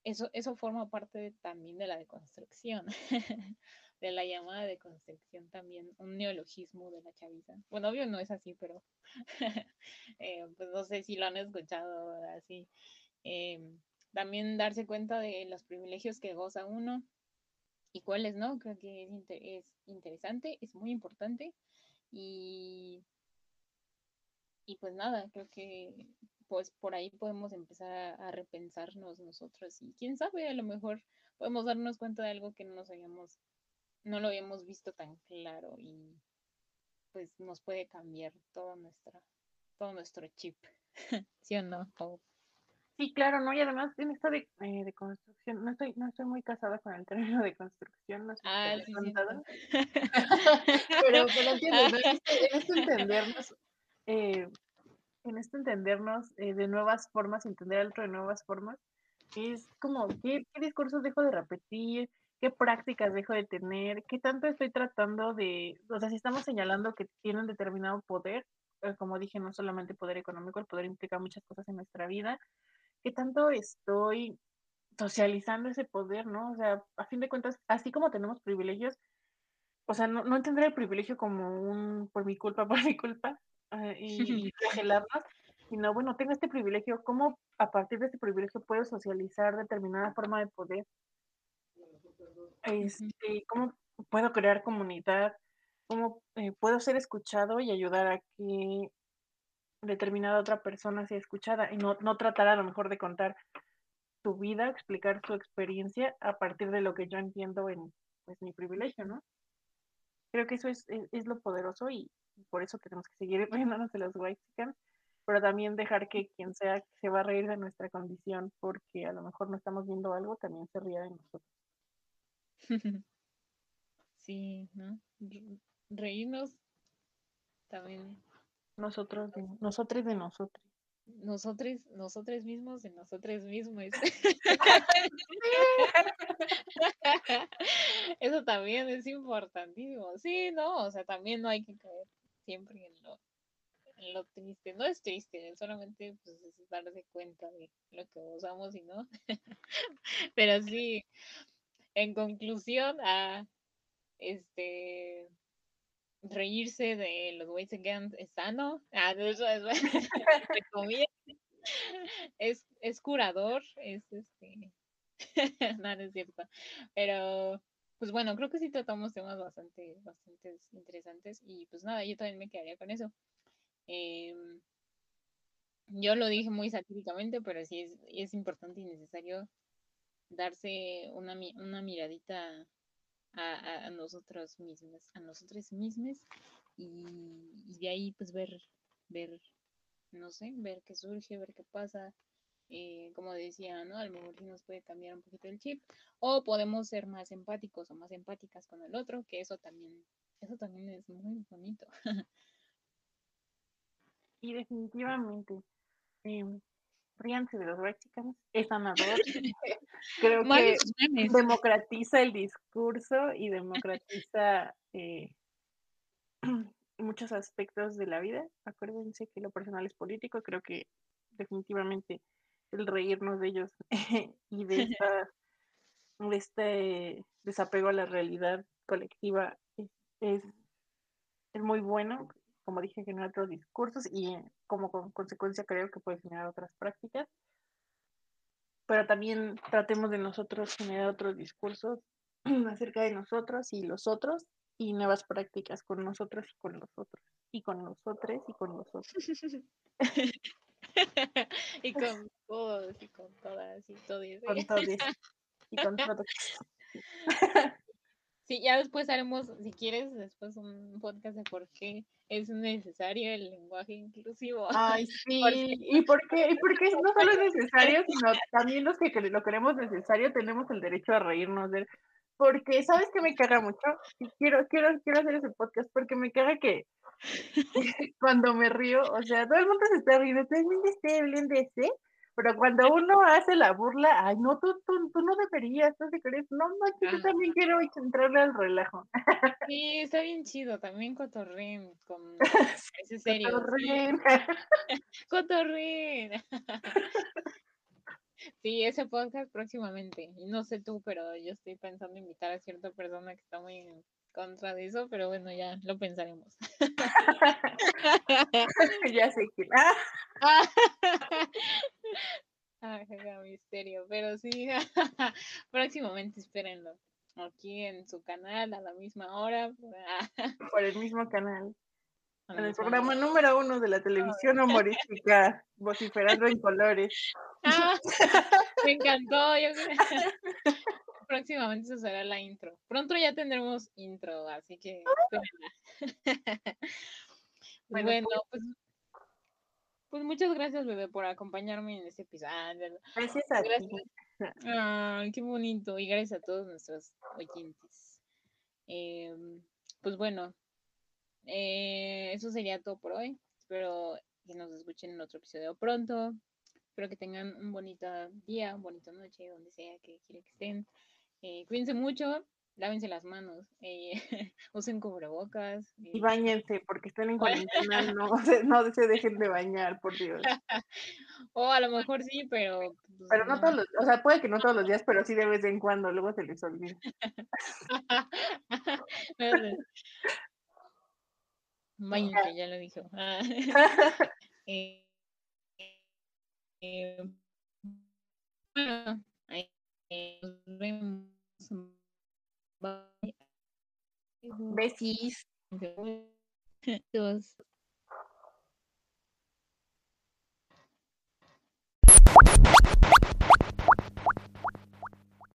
eso, eso forma parte también de la deconstrucción. de la llamada de concepción también, un neologismo de la chaviza. Bueno, obvio no es así, pero eh, pues no sé si lo han escuchado así. Eh, también darse cuenta de los privilegios que goza uno y cuáles no, creo que es, es interesante, es muy importante y, y pues nada, creo que pues por ahí podemos empezar a, a repensarnos nosotros y quién sabe, a lo mejor podemos darnos cuenta de algo que no nos habíamos no lo habíamos visto tan claro y pues nos puede cambiar todo nuestra, todo nuestro chip, ¿sí o no? Sí, claro, ¿no? Y además en esto de, eh, de, construcción, no estoy, no estoy muy casada con el término de construcción, no sé ah, sí, sí, pero, pero entiendo, ¿no? este, este entendernos, eh, en este entendernos eh, de nuevas formas, entender al otro de nuevas formas, es como, ¿qué, ¿qué discursos dejo de repetir? qué prácticas dejo de tener, qué tanto estoy tratando de, o sea, si estamos señalando que tienen determinado poder, eh, como dije, no solamente poder económico, el poder implica muchas cosas en nuestra vida, qué tanto estoy socializando ese poder, ¿no? O sea, a fin de cuentas, así como tenemos privilegios, o sea, no, no entender el privilegio como un por mi culpa, por mi culpa, uh, y, y flagelarnos, sino, bueno, tengo este privilegio, ¿cómo a partir de este privilegio puedo socializar determinada forma de poder? Este, ¿cómo puedo crear comunidad? ¿Cómo eh, puedo ser escuchado y ayudar a que determinada otra persona sea escuchada y no, no tratar a lo mejor de contar su vida, explicar su experiencia a partir de lo que yo entiendo en pues, mi privilegio, ¿no? Creo que eso es, es, lo poderoso y por eso tenemos que seguir riéndonos de los white pero también dejar que quien sea se va a reír de nuestra condición porque a lo mejor no estamos viendo algo, también se ría de nosotros. Sí, ¿no? Reírnos también. Nosotros de, nosotros de nosotros. Nosotros, nosotros mismos de nosotros mismos. Eso también es importantísimo. Sí, no, o sea, también no hay que caer siempre en lo, triste. No es triste, solamente pues, es darse cuenta de lo que usamos y no. Pero sí, en conclusión, a este reírse de los Ways Again es sano. Ah, eso es, es, es curador, es este. no, no es cierto. Pero, pues bueno, creo que sí tratamos temas bastante, bastante interesantes. Y pues nada, yo también me quedaría con eso. Em, yo lo dije muy satíricamente, pero sí es, es importante y necesario darse una, una miradita a, a, nosotros mismos, a nosotros mismos y, de ahí pues ver, ver, no sé, ver qué surge, ver qué pasa. Eh, como decía, ¿no? A lo mejor sí nos puede cambiar un poquito el chip o podemos ser más empáticos o más empáticas con el otro, que eso también, eso también es muy bonito. y definitivamente, eh, ríanse de los Chickens, es sanador. Creo que democratiza el discurso y democratiza eh, muchos aspectos de la vida. Acuérdense que lo personal es político, creo que definitivamente el reírnos de ellos y de, este desapego a la realidad colectiva es, es, muy bueno. como dije, generar otros discursos y eh, como con consecuencia creo que puede generar otras prácticas. Pero también tratemos de nosotros generar otros discursos acerca de nosotros y los otros y nuevas prácticas con nosotros y con los otros y con nosotros y con los otros. y con todos y con todas y todo eso. Con todos y con todos. Sí, ya después haremos, si quieres, después un podcast de por qué es necesario el lenguaje inclusivo. Ay, sí. ¿Y por qué? ¿Y por qué no solo es necesario, sino también los que lo queremos necesario tenemos el derecho a reírnos de él? Porque, ¿sabes qué me caga mucho? Quiero, quiero, quiero hacer ese podcast porque me caga que cuando me río, o sea, todo el mundo se está riendo, este, bien de ese, pero cuando uno hace la burla, ay, no, tú, tú, tú no deberías, tú crees, no, no, yo también quiero entrarle al relajo. Sí, está bien chido, también cotorrín, con ese serio. Cotorrín. Cotorrín. Sí, ese podcast próximamente. Y no sé tú, pero yo estoy pensando invitar a cierta persona que está muy contra de eso, pero bueno, ya lo pensaremos. ya sé que. Ah, misterio, pero sí, próximamente espérenlo. Aquí en su canal a la misma hora. Por el mismo canal. En el programa número uno de la televisión humorística, vociferando en colores. Ah, me encantó. Yo Próximamente se será la intro. Pronto ya tendremos intro, así que. bueno, pues, pues muchas gracias, bebé, por acompañarme en este episodio. Gracias a ti. Ay, qué bonito. Y gracias a todos nuestros oyentes. Em, pues bueno, eh, eso sería todo por hoy. Espero que nos escuchen en otro episodio pronto. Espero que tengan un bonito día, un bonito noche, donde sea que quieran que estén. Eh, cuídense mucho, lávense las manos, eh, usen cubrebocas. Y bañense, porque están en cuarentena, no, no se dejen de bañar, por Dios. o a lo mejor sí, pero... Pues, pero no, todos los, o sea, puede que no todos los días, pero sí de vez en cuando, luego se les olvida. Bañense, ya lo dijo. eh, eh, bueno, ahí nos vemos. sembah. Besis. Terus